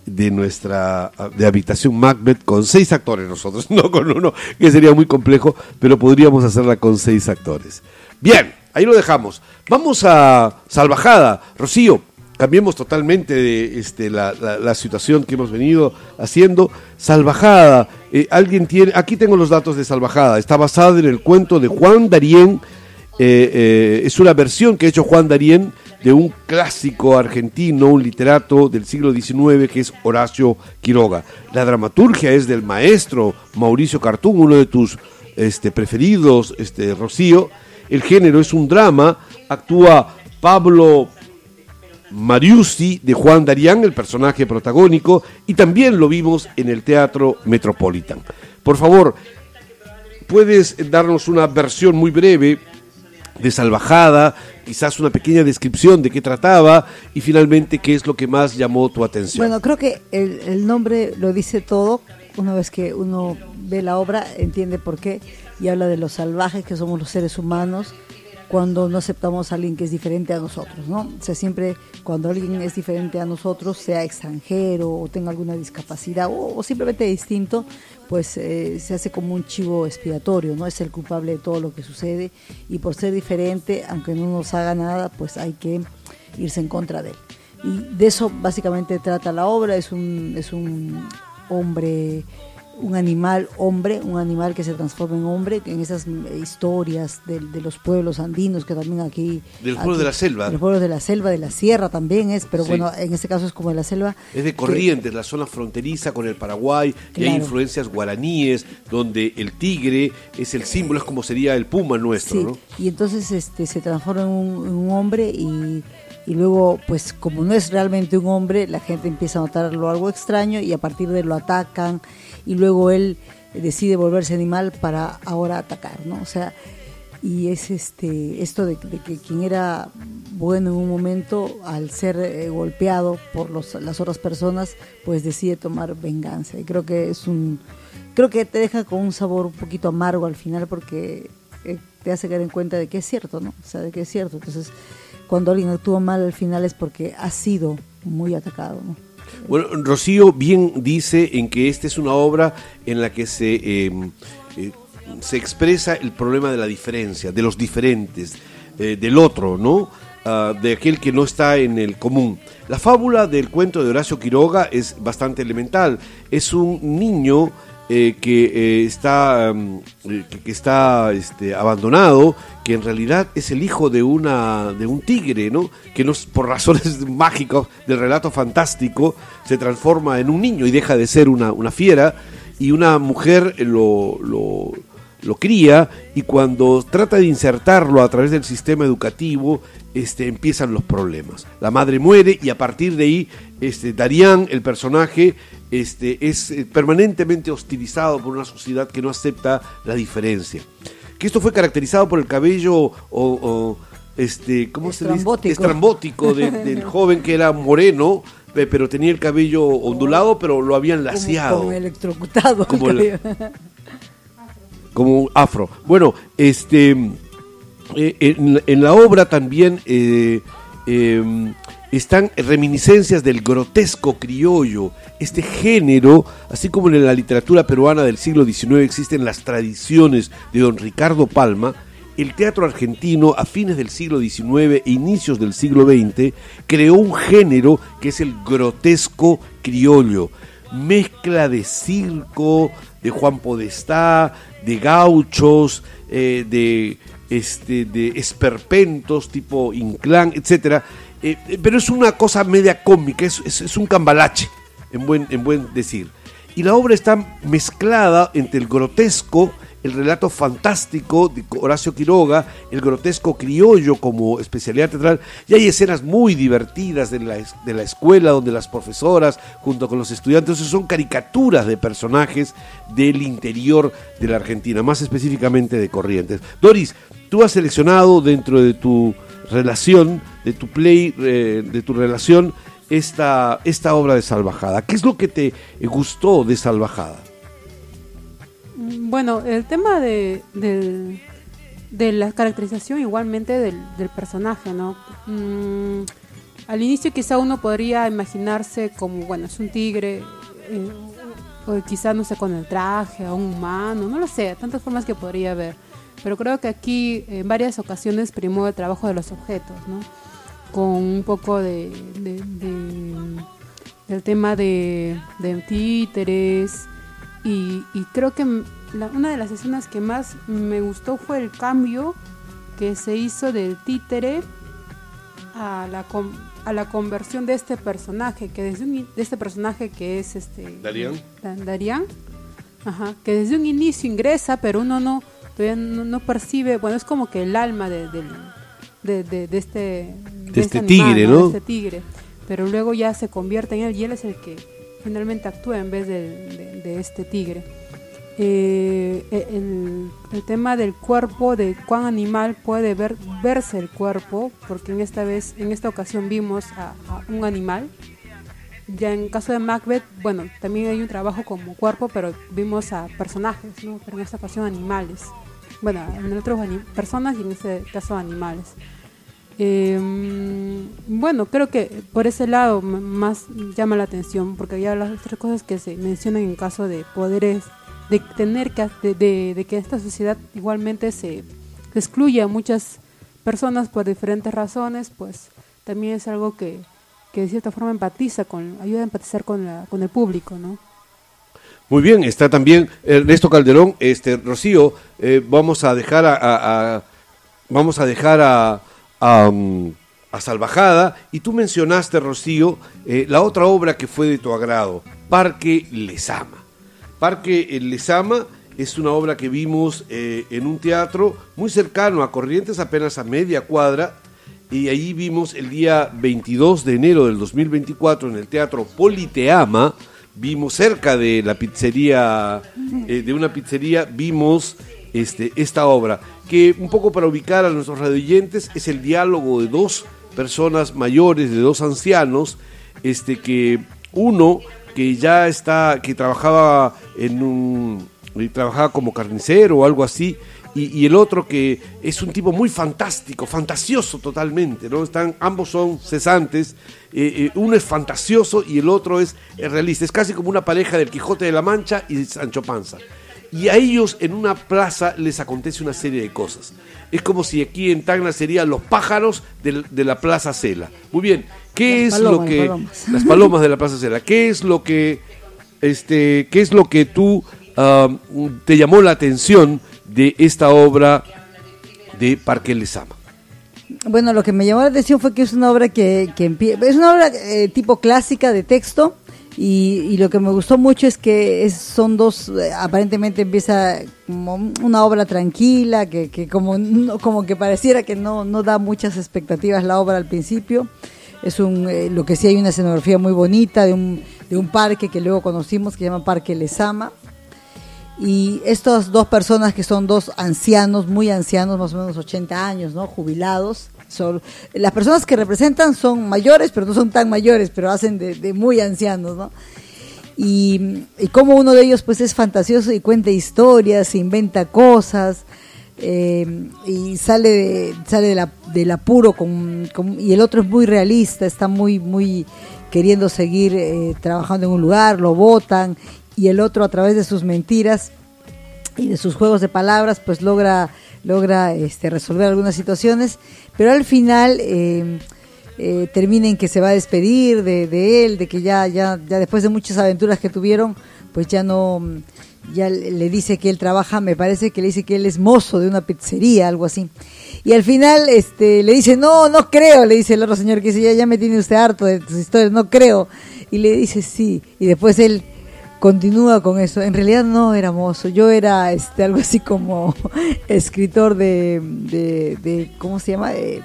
de nuestra de Habitación Macbeth con seis actores nosotros, no con uno, que sería muy complejo, pero podríamos hacerla con seis actores. Bien, ahí lo dejamos. Vamos a Salvajada, Rocío cambiemos totalmente de este, la, situación que hemos venido haciendo. Salvajada, eh, alguien tiene, aquí tengo los datos de Salvajada, está basada en el cuento de Juan Darien eh, eh, es una versión que ha hecho Juan Darien de un clásico argentino, un literato del siglo XIX que es Horacio Quiroga. La dramaturgia es del maestro Mauricio Cartún, uno de tus este, preferidos, este, Rocío. El género es un drama, actúa Pablo Mariusi de Juan Darián, el personaje protagónico, y también lo vimos en el Teatro Metropolitan. Por favor, ¿puedes darnos una versión muy breve de Salvajada, quizás una pequeña descripción de qué trataba y finalmente qué es lo que más llamó tu atención? Bueno, creo que el, el nombre lo dice todo. Una vez que uno ve la obra, entiende por qué y habla de los salvajes que somos los seres humanos cuando no aceptamos a alguien que es diferente a nosotros, ¿no? O sea, siempre cuando alguien es diferente a nosotros, sea extranjero o tenga alguna discapacidad o, simplemente distinto, pues eh, se hace como un chivo expiatorio, ¿no? Es el culpable de todo lo que sucede y por ser diferente, aunque no nos haga nada, pues hay que irse en contra de él. Y de eso básicamente trata la obra, es un, es un hombre un animal hombre, un animal que se transforma en hombre, en esas eh, historias de, los pueblos andinos que también aquí... Del pueblo de la selva. Del pueblo de la selva, de la sierra también es, pero bueno, en este caso es como de la selva. Es de Corrientes, la zona fronteriza con el Paraguay, y hay influencias guaraníes, donde el tigre es el símbolo, es como sería el puma nuestro, ¿no? Y entonces este, se transforma en un, hombre y y luego pues como no es realmente un hombre la gente empieza a notarlo algo extraño y a partir de lo atacan y luego él decide volverse animal para ahora atacar, ¿no? O sea, y es este esto de, que quien era bueno en un momento al ser eh, golpeado por los, las otras personas pues decide tomar venganza. Y creo que es un creo que te deja con un sabor un poquito amargo al final porque eh, te hace caer en cuenta de que es cierto no o sea de que es cierto. Entonces cuando alguien actúa mal al final es porque ha sido muy atacado no bueno, Rocío bien dice en que esta es una obra en la que se, em, eh, se expresa el problema de la diferencia, de los diferentes, eh, del otro, ¿no? Ah, de aquel que no está en el común. La fábula del cuento de Horacio Quiroga es bastante elemental. Es un niño eh, que eh, está, mm, eh, que, está este, abandonado, que en realidad es el hijo de, una, de un tigre, ¿no? que por razones mágicas del relato fantástico se transforma en un niño y deja de ser una, una fiera, y una mujer lo, lo, lo cría y cuando trata de insertarlo a través del sistema educativo, este, empiezan los problemas. La madre muere y a partir de ahí, este, Darían, el personaje, este, es eh, permanentemente hostilizado por una sociedad que no acepta la diferencia. Que esto fue caracterizado por el cabello o, este, ¿cómo se dice? Estrambótico del joven que era moreno, pero tenía el cabello ondulado, pero lo habían laciado. Como, electrocutado. Como, como afro. Bueno, este, eh, en, la obra también eh, em, están reminiscencias del grotesco criollo, este género, así como en la literatura peruana del siglo XIX existen las tradiciones de don Ricardo Palma, el teatro argentino a fines del siglo XIX e inicios del siglo XX creó un género que es el grotesco criollo, mezcla de circo, de Juan Podestá, de gauchos, eh, de, este, de esperpentos tipo Inclán, etcétera eh, eh, pero es una cosa media cómica, es, es, un cambalache, en buen, en buen decir. Y la obra está mezclada entre el grotesco, el relato fantástico de Horacio Quiroga, el grotesco criollo como especialidad teatral, y hay escenas muy divertidas de la, de la escuela donde las profesoras, junto con los estudiantes, son caricaturas de personajes del interior de la Argentina, más específicamente de Corrientes. Doris, tú has seleccionado dentro de tu relación, de tu play, eh, de tu relación, esta, esta obra de Salvajada. ¿Qué es lo que te gustó de Salvajada? Bueno, el tema de, de, la caracterización igualmente del, personaje, ¿no? Mm, al inicio quizá uno podría imaginarse como, bueno, es un tigre, eh, o quizá, no sé, con el traje, o un humano, no lo sé, tantas formas que podría haber pero creo que aquí en varias ocasiones primó el trabajo de los objetos, ¿no? Con un poco de, del tema de, títeres y, creo que una de las escenas que más me gustó fue el cambio que se hizo del títere a la, a la conversión de este personaje, que desde de este personaje que es este Darían. Darían, ajá, que desde un inicio ingresa, pero uno no todavía no, percibe, bueno, es como que el alma de, de, de, de este, de este, tigre, ¿no? este tigre, pero luego ya se convierte en él y él es el que finalmente actúa en vez de, este tigre. Eh, e, el, tema del cuerpo, de cuán animal puede ver, verse el cuerpo, porque en esta vez, en esta ocasión vimos a, un animal. Ya en caso de Macbeth, bueno, también hay un trabajo como cuerpo, pero vimos a personajes, ¿no? Pero en esta ocasión animales. Bueno, en otros personas y en este caso animales. Eh, bueno, creo que por ese lado más llama la atención, porque ya las otras cosas que se mencionan en caso de poderes, de tener que, de, de, que esta sociedad igualmente se, excluya a muchas personas por diferentes razones, pues también es algo que, que de cierta forma empatiza con, ayuda a empatizar con, la, con el público, ¿no? Muy bien, está también Ernesto Calderón, este Rocío, eh, vamos a dejar a vamos a dejar a a, Salvajada y tú mencionaste, Rocío, eh, la otra obra que fue de tu agrado, Parque Lesama. Parque Lesama es una obra que vimos eh, en un teatro muy cercano a Corrientes, apenas a media cuadra, y ahí vimos el día 22 de enero del 2024 en el Teatro Politeama, vimos cerca de la pizzería, eh, de una pizzería, vimos este, esta obra que un poco para ubicar a nuestros radioyentes es el diálogo de dos personas mayores, de dos ancianos, este que uno que ya está, que trabajaba en un, trabajaba como carnicero o algo así, y, el otro que es un tipo muy fantástico, fantasioso totalmente, ¿no? Están, ambos son cesantes, eh, eh, uno es fantasioso y el otro es realista, es casi como una pareja del Quijote de la Mancha y Sancho Panza y a ellos en una plaza les acontece una serie de cosas. Es como si aquí en Tacna serían los pájaros de, la Plaza Cela. Muy bien, ¿qué es lo que las palomas de la Plaza Cela? ¿Qué es lo que este qué es lo que tú te llamó la atención de esta obra de Parque Lesama? Bueno, lo que me llamó la atención fue que es una obra que, que es una obra eh, tipo clásica de texto y, lo que me gustó mucho es que son dos, eh, aparentemente empieza como una obra tranquila, que, como, como que pareciera que no, no da muchas expectativas la obra al principio. Es un, eh, lo que sí hay una escenografía muy bonita de un, de un parque que luego conocimos que se llama Parque Lesama. Y estas dos personas que son dos ancianos, muy ancianos, más o menos 80 años, ¿no? Jubilados, las personas que representan son mayores, pero no son tan mayores, pero hacen de, muy ancianos, ¿no? Y, como uno de ellos pues es fantasioso y cuenta historias, inventa cosas, eh, y sale de, sale de la, del apuro con, y el otro es muy realista, está muy, muy queriendo seguir eh, trabajando en un lugar, lo votan, y el otro a través de sus mentiras y de sus juegos de palabras pues logra logra este, resolver algunas situaciones, pero al final eh, eh, termina en que se va a despedir de, él, de que ya, ya, ya después de muchas aventuras que tuvieron, pues ya no, ya le dice que él trabaja, me parece que le dice que él es mozo de una pizzería, algo así. Y al final este, le dice, no, no creo, le dice el otro señor que dice, ya, ya me tiene usted harto de tus historias, no creo. Y le dice, sí. Y después él continúa con eso. En realidad no era mozo, yo era este algo así como escritor de, de, ¿cómo se llama? Eh,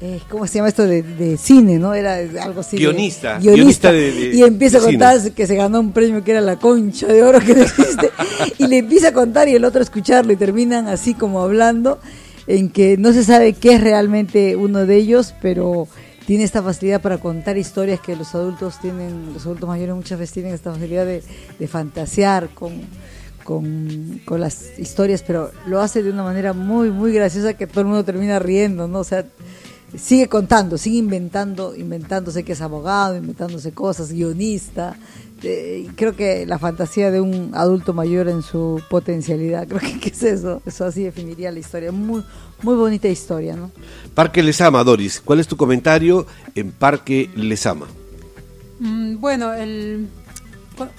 eh, ¿Cómo se llama esto de, cine, no? Era algo así. Guionista. guionista, de, y empieza a contar que se ganó un premio que era la concha de oro que existe. y le empieza a contar y el otro a escucharlo y terminan así como hablando en que no se sabe qué es realmente uno de ellos, pero tiene esta facilidad para contar historias que los adultos tienen, los adultos mayores muchas veces tienen esta facilidad de, fantasear con, con, las historias, pero lo hace de una manera muy, muy graciosa que todo el mundo termina riendo, ¿no? O sea, sigue contando, sigue inventando, inventándose que es abogado, inventándose cosas, guionista. Eh, creo que la fantasía de un adulto mayor en su potencialidad, creo que, es eso, eso así definiría la historia. Muy, muy bonita historia, ¿no? Parque Lesama, Doris, ¿cuál es tu comentario en Parque Lesama? Mm, bueno, el,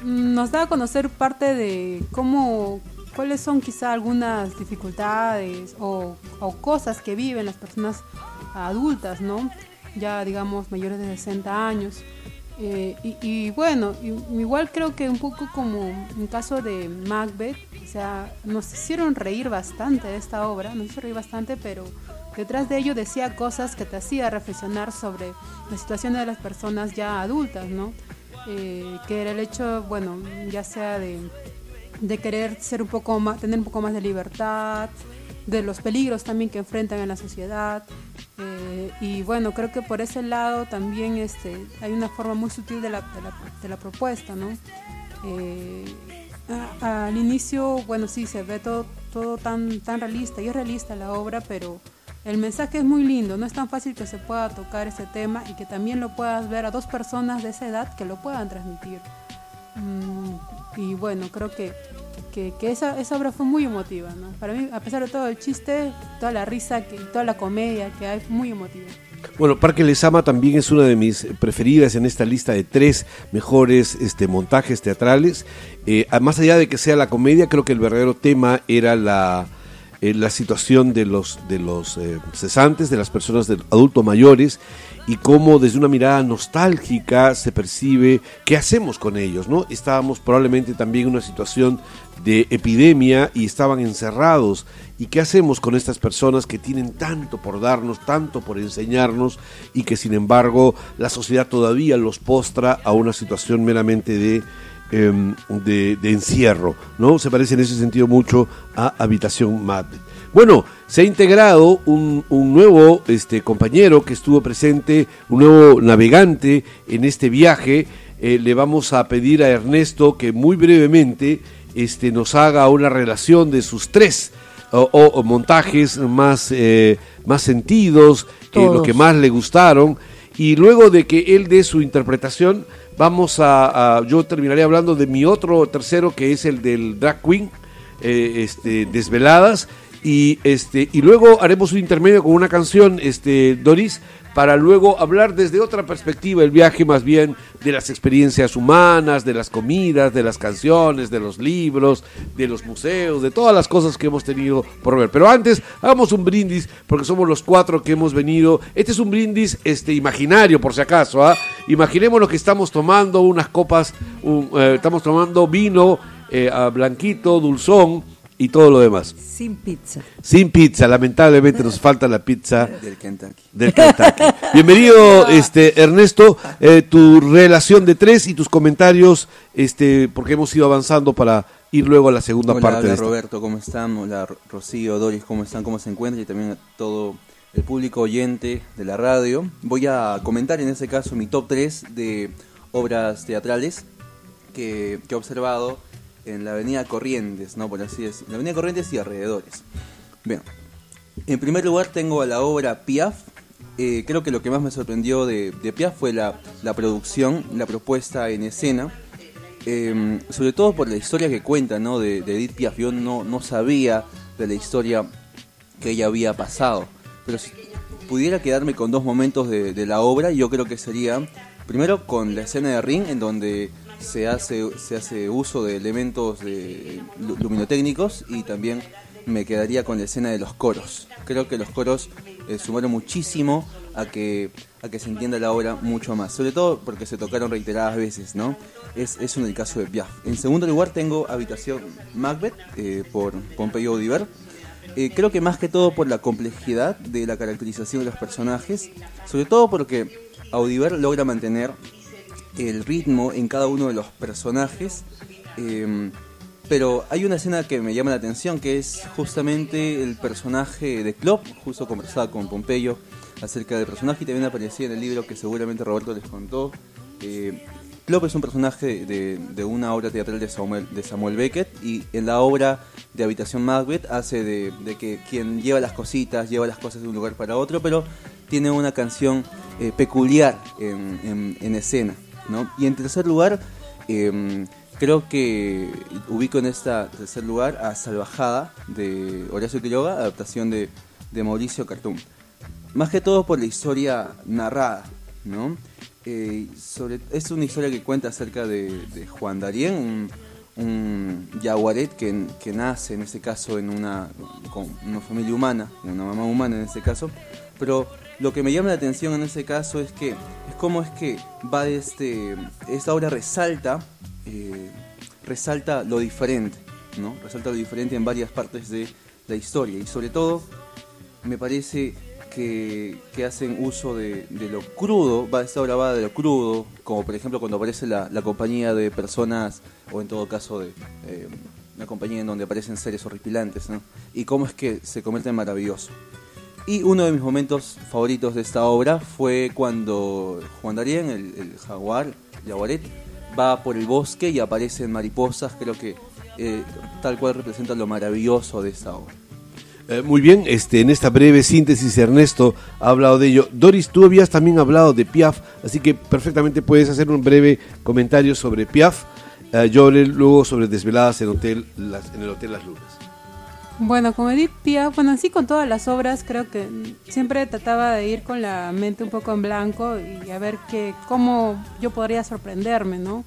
nos da a conocer parte de cómo cuáles son quizá algunas dificultades o, o, cosas que viven las personas adultas, ¿no? Ya digamos mayores de 60 años. Eh, y, bueno, igual creo que un poco como en caso de Macbeth, o sea, nos hicieron reír bastante de esta obra, nos hizo reír bastante, pero detrás de ello decía cosas que te hacía reflexionar sobre la situación de las personas ya adultas, ¿no? Eh, que era el hecho, bueno, ya sea de, de querer ser un poco más, tener un poco más de libertad, de los peligros también que enfrentan en la sociedad. Eh, y bueno, creo que por ese lado también este, hay una forma muy sutil de la, de la, propuesta, ¿no? Eh, al inicio, bueno, sí, se ve todo, todo tan, tan realista, y es realista la obra, pero el mensaje es muy lindo, no es tan fácil que se pueda tocar ese tema y que también lo puedas ver a dos personas de esa edad que lo puedan transmitir. Mm, y bueno, creo que que, esa, esa, obra fue muy emotiva, ¿no? Para mí, a pesar de todo el chiste, toda la risa, que, toda la comedia que hay, muy emotiva. Bueno, Parque Les Ama también es una de mis preferidas en esta lista de tres mejores este, montajes teatrales. Eh, más allá de que sea la comedia, creo que el verdadero tema era la, eh, la situación de los, de los eh, cesantes, de las personas de adultos mayores y cómo desde una mirada nostálgica se percibe qué hacemos con ellos, ¿no? Estábamos probablemente también en una situación de epidemia y estaban encerrados. ¿Y qué hacemos con estas personas que tienen tanto por darnos, tanto por enseñarnos y que sin embargo la sociedad todavía los postra a una situación meramente de, em, de, encierro? ¿no? Se parece en ese sentido mucho a Habitación Madre. Bueno, se ha integrado un, nuevo este, compañero que estuvo presente, un nuevo navegante en este viaje. Eh, le vamos a pedir a Ernesto que muy brevemente este, nos haga una relación de sus tres o, montajes más, eh, más sentidos, que lo que más le gustaron. Y luego de que él dé su interpretación, vamos a, yo terminaré hablando de mi otro tercero, que es el del drag queen, eh, este, Desveladas y este y luego haremos un intermedio con una canción este Doris para luego hablar desde otra perspectiva el viaje más bien de las experiencias humanas, de las comidas, de las canciones, de los libros, de los museos, de todas las cosas que hemos tenido por ver. Pero antes hagamos un brindis porque somos los cuatro que hemos venido. Este es un brindis este imaginario por si acaso, ¿ah? Imaginemos lo que estamos tomando unas copas, eh, estamos tomando vino eh, blanquito, dulzón y todo lo demás. Sin pizza. Sin pizza, lamentablemente nos falta la pizza del Kentucky. Del Kentucky. Bienvenido, este Ernesto, eh, tu relación de tres y tus comentarios, este, porque hemos ido avanzando para ir luego a la segunda parte. Hola Roberto, ¿cómo están? Hola Rocío, Doris, ¿cómo están? ¿Cómo se encuentran? Y también a todo el público oyente de la radio. Voy a comentar en este caso mi top 3 de obras teatrales que, que he observado en la avenida Corrientes, ¿no? Por así decirlo. La avenida Corrientes y alrededores. Bien. En primer lugar tengo a la obra Piaf. Eh, creo que lo que más me sorprendió de, Piaf fue la, producción, la propuesta en escena. Em, sobre todo por la historia que cuenta, ¿no? De, Edith Piaf. Yo no, no sabía de la historia que ella había pasado. Pero si pudiera quedarme con dos momentos de, de la obra, yo creo que sería primero con la escena de Ring, en donde se hace, se hace uso de elementos de, luminotécnicos y también me quedaría con la escena de los coros. Creo que los coros eh, sumaron muchísimo a que, a que se entienda la obra mucho más, sobre todo porque se tocaron reiteradas veces, ¿no? Es, es en el caso de Piaf. En segundo lugar tengo Habitación Macbeth eh, por Pompeyo Audiver. Eh, creo que más que todo por la complejidad de la caracterización de los personajes, sobre todo porque Audiver logra mantener el ritmo en cada uno de los personajes. Em, pero hay una escena que me llama la atención, que es justamente el personaje de Klopp, justo conversaba con Pompeyo acerca del personaje y también aparecía en el libro que seguramente Roberto les contó. Eh, Klopp es un personaje de, una obra teatral de Samuel, de Samuel Beckett y en la obra de Habitación Macbeth hace de, que quien lleva las cositas, lleva las cosas de un lugar para otro, pero tiene una canción eh, peculiar en escena. Y en tercer lugar, em, creo que ubico en este tercer lugar a Salvajada de Horacio Quiroga, adaptación de, Mauricio Cartoon. Más que todo por la historia narrada, ¿no? Eh, sobre, es una historia que cuenta acerca de, Juan Darien, un yaguaret que, que, nace en este caso en una, con una familia humana, una mamá humana en este caso, pero lo que me llama la atención en este caso es que es como es que va este, esta obra resalta, eh, resalta lo diferente, ¿no? Resalta lo diferente en varias partes de la historia y sobre todo me parece que, que hacen uso de, de, lo crudo, va esta obra va de lo crudo, como por ejemplo cuando aparece la, la compañía de personas, o en todo caso de eh, una compañía en donde aparecen seres horripilantes, ¿no? Y cómo es que se convierte en maravilloso. Y uno de mis momentos favoritos de esta obra fue cuando Juan Darien, el, el jaguar, jaguaret, va por el bosque y aparecen mariposas, creo que eh, tal cual representa lo maravilloso de esta obra. Eh, muy bien, este, en esta breve síntesis Ernesto ha hablado de ello. Doris, tú habías también hablado de Piaf, así que perfectamente puedes hacer un breve comentario sobre Piaf. Eh, yo hablé luego sobre Desveladas en, hotel, en el Hotel Las Lunas. Bueno, como Edith Piaf, bueno, así con todas las obras, creo que siempre trataba de ir con la mente un poco en blanco y a ver que, cómo yo podría sorprenderme, ¿no?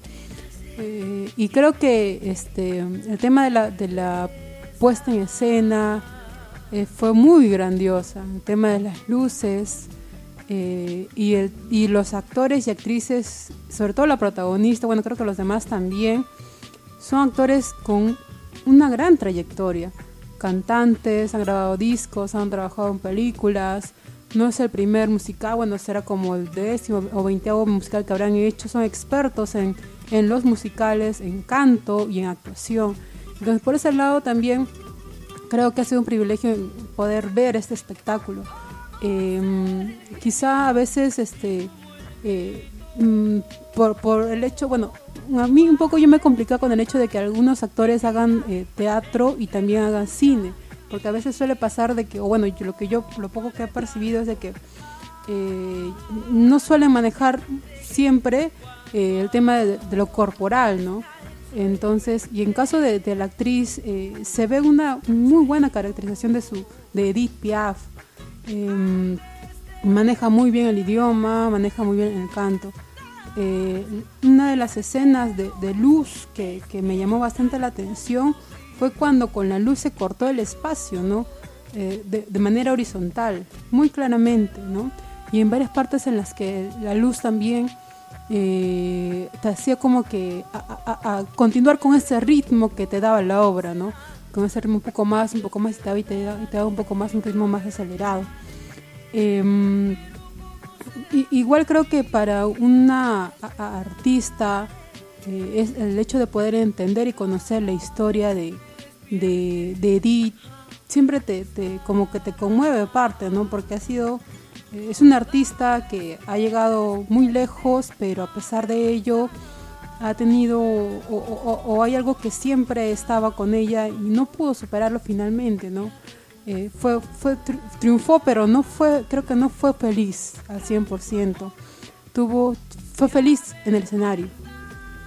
Eh, y creo que este, el tema de la, de la puesta en escena eh, fue muy grandiosa, el tema de las luces eh, y, el, y los actores y actrices, sobre todo la protagonista, bueno, creo que los demás también, son actores con una gran trayectoria cantantes, han grabado discos, han trabajado en películas. No es el primer musical, bueno, será como el décimo o veinteavo musical que habrán hecho. Son expertos en, en los musicales, en canto y en actuación. Entonces, por ese lado también creo que ha sido un privilegio poder ver este espectáculo. Eh, quizá a veces, este, eh, mm, por, el hecho, bueno, a mí un poco yo me complica con el hecho de que algunos actores hagan eh, teatro y también hagan cine, porque a veces suele pasar de que, o bueno, yo, lo que yo, lo poco que he percibido es de que eh, no suelen manejar siempre eh, el tema de, lo corporal, ¿no? Entonces, y en caso de, la actriz, se ve una muy buena caracterización de su, de Edith Piaf. Maneja muy bien el idioma, maneja muy bien el canto. Eh, una de las escenas de, luz que, que, me llamó bastante la atención fue cuando con la luz se cortó el espacio, ¿no? Eh, de, manera horizontal, muy claramente, ¿no? Y en varias partes en las que la luz también eh, te hacía como que a, continuar con ese ritmo que te daba la obra, ¿no? Con ese ritmo un poco más, un poco más y te, y te daba un poco más, un ritmo más acelerado. Eh, igual creo que para una artista eh, es el hecho de poder entender y conocer la historia de, de, de Edith siempre te, como que te conmueve parte, ¿no? Porque ha sido eh, es una artista que ha llegado muy lejos, pero a pesar de ello ha tenido o, o hay algo que siempre estaba con ella y no pudo superarlo finalmente, ¿no? Eh, fue, fue tri triunfó, pero no fue, creo que no fue feliz al 100%. Tuvo, fue feliz en el escenario.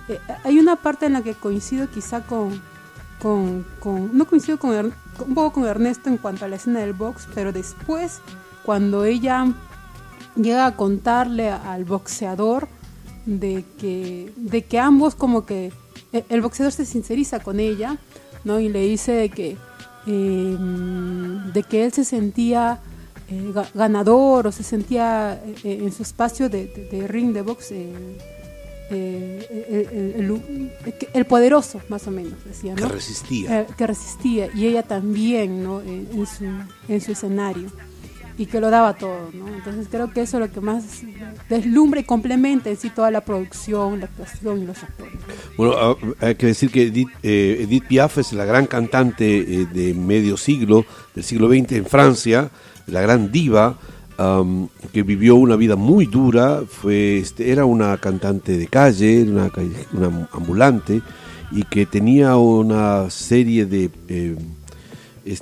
Eh, hay una parte en la que coincido quizá con, con, no coincido con, un poco con Ernesto en cuanto a la escena del box, pero después, cuando ella llega a contarle al boxeador de que, de que ambos como que el, el boxeador se sinceriza con ella, ¿no? Y le dice que eh, de que él se sentía eh, ganador o se sentía eh, en su espacio de, de, de, ring de box el, el, el, poderoso más o menos decía ¿no? que resistía que resistía y ella también ¿no? en, en, su, en su escenario y que lo daba todo, ¿no? Entonces creo que eso es lo que más deslumbra y complementa en sí toda la producción, la actuación y los actores. Bueno, ah, hay que decir que Edith, eh, Edith Piaf es la gran cantante eh, de medio siglo, del siglo XX en Francia, la gran diva, que vivió una vida muy dura, fue, este, era una cantante de calle, una, una ambulante, y que tenía una serie de... Eh,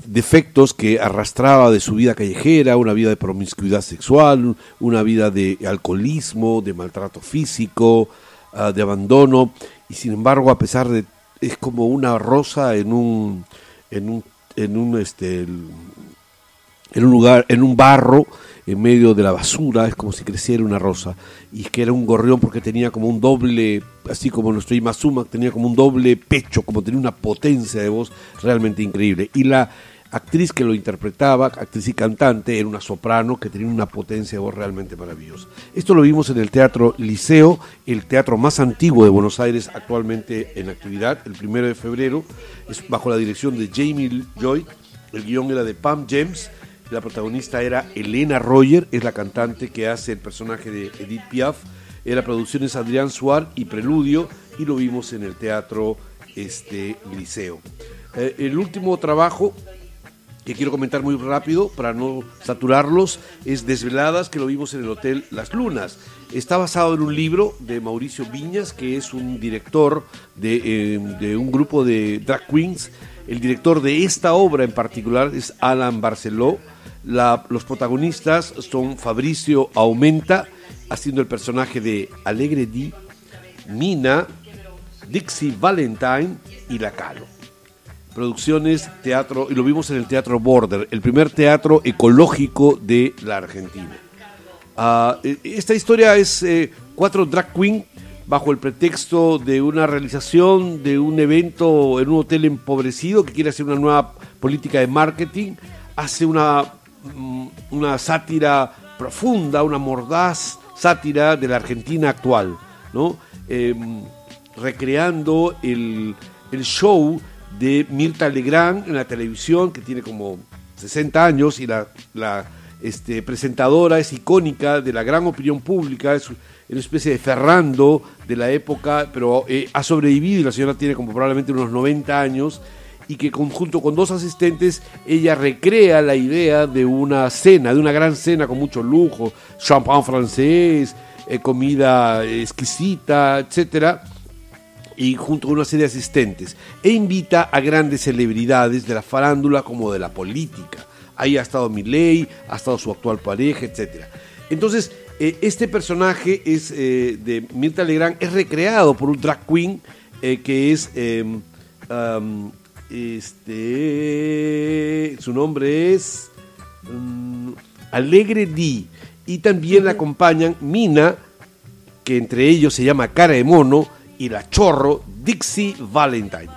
defectos que arrastraba de su vida callejera, una vida de promiscuidad sexual, una vida de alcoholismo, de maltrato físico, uh, de abandono, y sin embargo, a pesar de es como una rosa en un en un en un este en un lugar en un barro en medio de la basura, es como si creciera una rosa. Y que era un gorrión porque tenía como un doble, así como nuestro Imazuma, tenía como un doble pecho, como tenía una potencia de voz realmente increíble. Y la actriz que lo interpretaba, actriz y cantante, era una soprano que tenía una potencia de voz realmente maravillosa. Esto lo vimos en el Teatro Liceo, el teatro más antiguo de Buenos Aires actualmente en actividad, el primero de febrero, es bajo la dirección de Jamie Lloyd, el guion era de Pam James, la protagonista era Elena Roger, es la cantante que hace el personaje de Edith Piaf, era producciones Adrián Suar y Preludio, y lo vimos en el Teatro este, Liceo. Eh, el último trabajo que quiero comentar muy rápido para no saturarlos, es Desveladas, que lo vimos en el Hotel Las Lunas. Está basado en un libro de Mauricio Viñas, que es un director de, eh, un grupo de drag queens. El director de esta obra en particular es Alan Barceló. Los protagonistas son Fabricio Aumenta, haciendo el personaje de Alegre Di, Mina, Dixie Valentine y La Calo. Producciones, teatro, y lo vimos en el Teatro Border, el primer teatro ecológico de la Argentina. Ah, e, esta historia es eh, cuatro drag queen bajo el pretexto de una realización de un evento en un hotel empobrecido que quiere hacer una nueva política de marketing, hace una, una sátira profunda, una mordaz sátira de la Argentina actual, ¿no? Em, recreando el, el show de Mirta Legrand en la televisión, que tiene como 60 años y la, la este, presentadora es icónica de la gran opinión pública, es una especie de Ferrando de la época, pero eh, ha sobrevivido y la señora tiene como probablemente unos 90 años y que junto con dos asistentes ella recrea la idea de una cena, de una gran cena con mucho lujo, champán francés, eh, comida exquisita, etcétera y junto con una serie de asistentes, e invita a grandes celebridades de la farándula como de la política. Ahí ha estado Milley, ha estado su actual pareja, etc. Entonces, eh, este personaje es eh, de Mirta Legrand es recreado por un drag queen que es em, este su nombre es mm, Alegre Di y también la acompañan Mina que entre ellos se llama Cara de Mono y la chorro Dixie Valentine.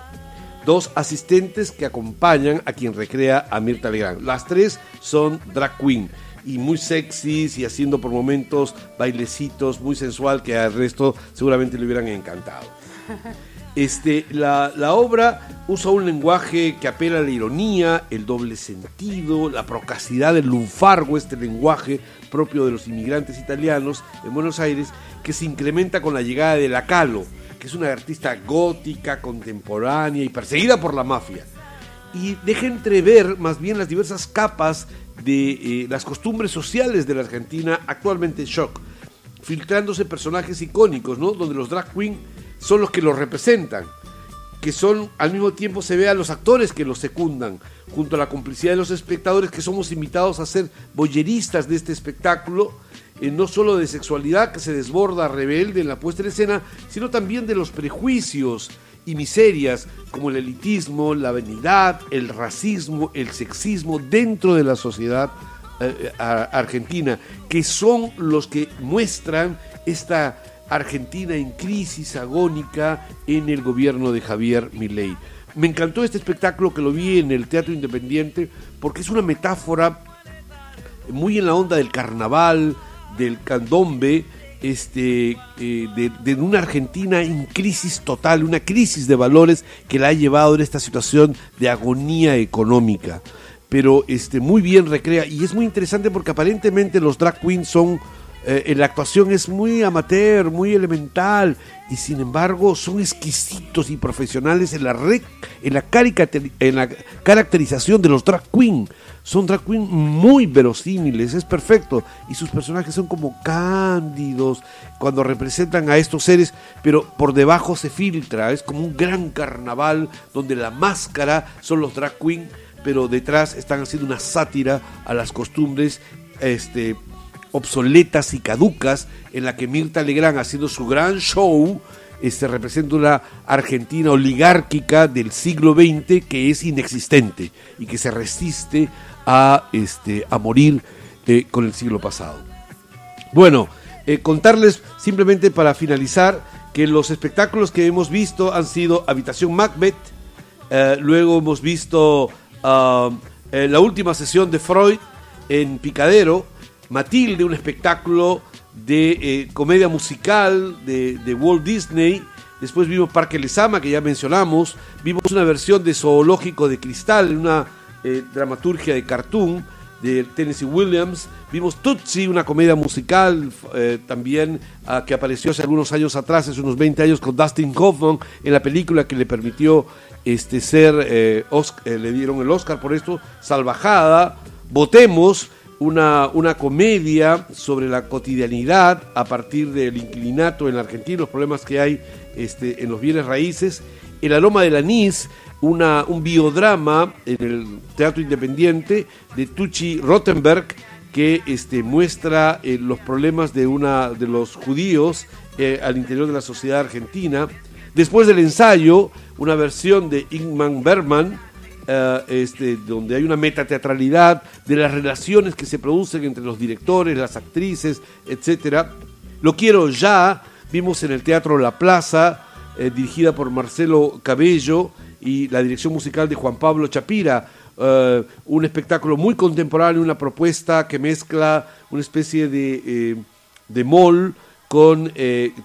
Dos asistentes que acompañan a quien recrea a Mirta Legrand. Las tres son drag queen y muy sexys y haciendo por momentos bailecitos muy sensual que al resto seguramente le hubieran encantado. Este, la, la, obra usa un lenguaje que apela a la ironía, el doble sentido, la procacidad del lunfargo, este lenguaje propio de los inmigrantes italianos en Buenos Aires, que se incrementa con la llegada de la Calo, que es una artista gótica, contemporánea y perseguida por la mafia. Y deja entrever más bien las diversas capas de eh, las costumbres sociales de la Argentina actualmente en shock, filtrándose personajes icónicos, ¿no? Donde los drag queen son los que los representan, que son al mismo tiempo se ve a los actores que los secundan, junto a la complicidad de los espectadores que somos invitados a ser boyeristas de este espectáculo eh, no solo de sexualidad que se desborda rebelde en la puesta en escena, sino también de los prejuicios y miserias como el elitismo, la vanidad, el racismo, el sexismo dentro de la sociedad eh, argentina, que son los que muestran esta Argentina en crisis agónica en el gobierno de Javier Milei. Me encantó este espectáculo que lo vi en el Teatro Independiente porque es una metáfora muy en la onda del carnaval, del candombe, este, eh, de, una Argentina en crisis total, una crisis de valores que la ha llevado en esta situación de agonía económica. Pero este, muy bien recrea y es muy interesante porque aparentemente los drag queens son, eh, en la actuación es muy amateur, muy elemental y sin embargo son exquisitos y profesionales en la, en la, en la caracterización de los drag queens son drag queens muy verosímiles, es perfecto. Y sus personajes son como cándidos cuando representan a estos seres, pero por debajo se filtra. Es como un gran carnaval donde la máscara son los drag queens, pero detrás están haciendo una sátira a las costumbres este, obsoletas y caducas en la que Mirta Legrand haciendo su gran show este, representa una Argentina oligárquica del siglo XX que es inexistente y que se resiste a, este, a morir eh, con el siglo pasado. Bueno, eh, contarles simplemente para finalizar que los espectáculos que hemos visto han sido Habitación Macbeth, eh, luego hemos visto ah, la última sesión de Freud en Picadero, Matilde, un espectáculo de comedia musical de, de Walt Disney, Después vimos Parque Lesama, que ya mencionamos. Vimos una versión de Zoológico de Cristal, una eh, dramaturgia de cartoon de Tennessee Williams. Vimos Tootsie, una comedia musical eh, también ah, que apareció hace algunos años atrás, hace unos 20 años, con Dustin Hoffman en la película que le permitió este, ser, eh, le dieron el Oscar por esto, Salvajada. Votemos, una, una comedia sobre la cotidianidad a partir del inclinato en la Argentina, los problemas que hay este, en los bienes raíces. El aroma del anís, una, un biodrama en el Teatro Independiente de Tucci Rottenberg que este, muestra eh, los problemas de, una, de los judíos eh, al interior de la sociedad argentina. Después del ensayo, una versión de Ingmar Bergman, eh, este, donde hay una metateatralidad de las relaciones que se producen entre los directores, las actrices, etc. Lo quiero ya, vimos en el Teatro La Plaza, eh, dirigida por Marcelo Cabello y la dirección musical de Juan Pablo Chapira. Eh, un espectáculo muy contemporáneo, una propuesta que mezcla una especie de, de mall con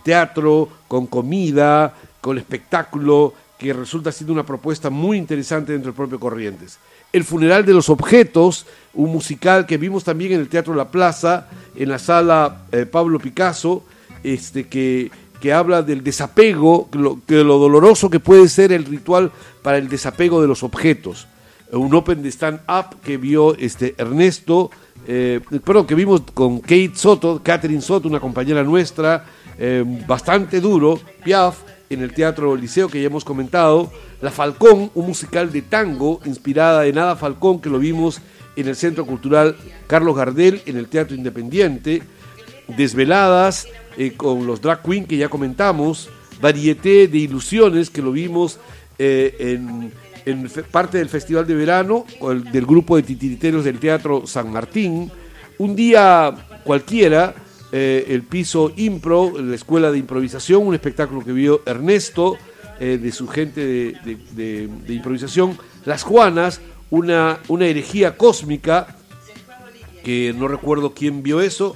teatro, con comida, con espectáculo, que resulta siendo una propuesta muy interesante dentro del propio Corrientes. El funeral de los objetos, un musical que vimos también en el Teatro La Plaza, en la sala eh, Pablo Picasso, este, que, que habla del desapego, de lo doloroso que puede ser el ritual para el desapego de los objetos. Un open de stand-up que vio este, Ernesto, eh, perdón, que vimos con Kate Soto, Catherine Soto, una compañera nuestra, eh, bastante duro, Piaf, en el Teatro Liceo que ya hemos comentado, La Falcón, un musical de tango inspirada en Ada Falcón que lo vimos en el Centro Cultural Carlos Gardel en el Teatro Independiente, Desveladas eh, con los drag queen que ya comentamos, Varieté de Ilusiones que lo vimos eh, en, en, parte del Festival de Verano del grupo de titiriteros del Teatro San Martín, un día cualquiera eh, el piso Impro, la escuela de improvisación, un espectáculo que vio Ernesto eh, de su gente de, improvisación, Las Juanas, una, una herejía cósmica, que no recuerdo quién vio eso,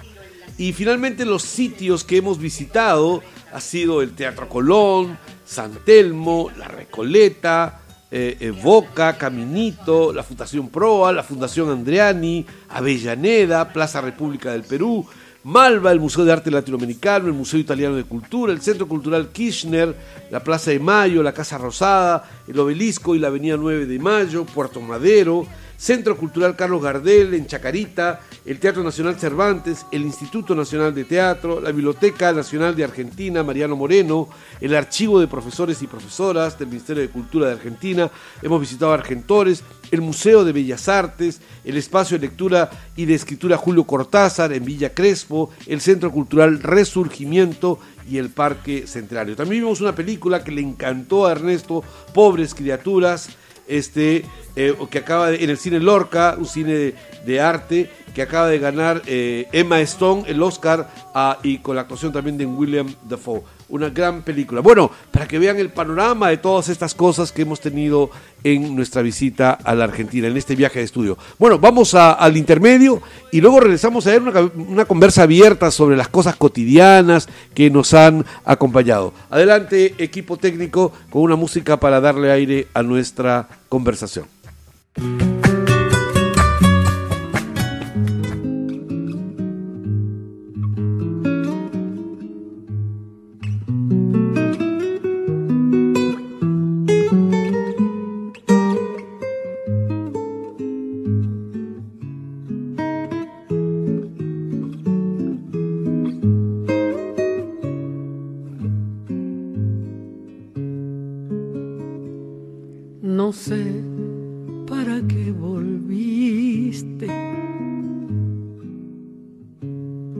y finalmente los sitios que hemos visitado ha sido el Teatro Colón, San Telmo, La Recoleta, eh, Boca, Caminito, la Fundación Proa, la Fundación Andreani, Avellaneda, Plaza República del Perú, Malva, el Museo de Arte Latinoamericano, el Museo Italiano de Cultura, el Centro Cultural Kirchner, la Plaza de Mayo, la Casa Rosada, el Obelisco y la Avenida 9 de Mayo, Puerto Madero, Centro Cultural Carlos Gardel en Chacarita, el Teatro Nacional Cervantes, el Instituto Nacional de Teatro, la Biblioteca Nacional de Argentina, Mariano Moreno, el Archivo de Profesores y Profesoras del Ministerio de Cultura de Argentina, hemos visitado Argentores, el Museo de Bellas Artes, el Espacio de Lectura y de Escritura Julio Cortázar en Villa Crespo, el Centro Cultural Resurgimiento y el Parque Centenario. También vimos una película que le encantó a Ernesto, Pobres Criaturas, este, eh, que acaba de, en el cine Lorca, un cine de, arte, que acaba de ganar eh, Emma Stone el Oscar ah, y con la actuación también de William Dafoe. Una gran película. Bueno, para que vean el panorama de todas estas cosas que hemos tenido en nuestra visita a la Argentina, en este viaje de estudio. Bueno, vamos al intermedio y luego regresamos a ver una, una conversa abierta sobre las cosas cotidianas que nos han acompañado. Adelante, equipo técnico, con una música para darle aire a nuestra conversación.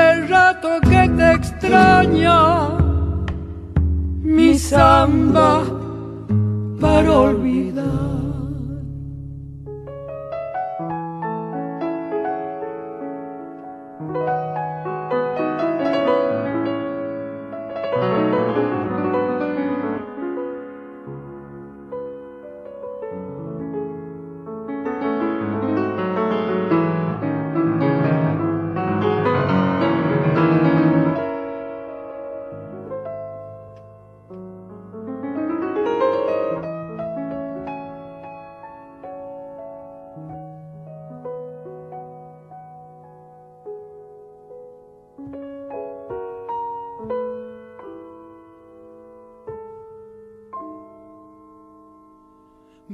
hace rato que te extraña mi samba para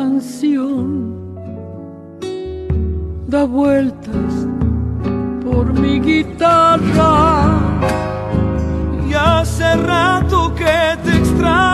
canción da vueltas por mi guitarra. Y hace rato que te extraña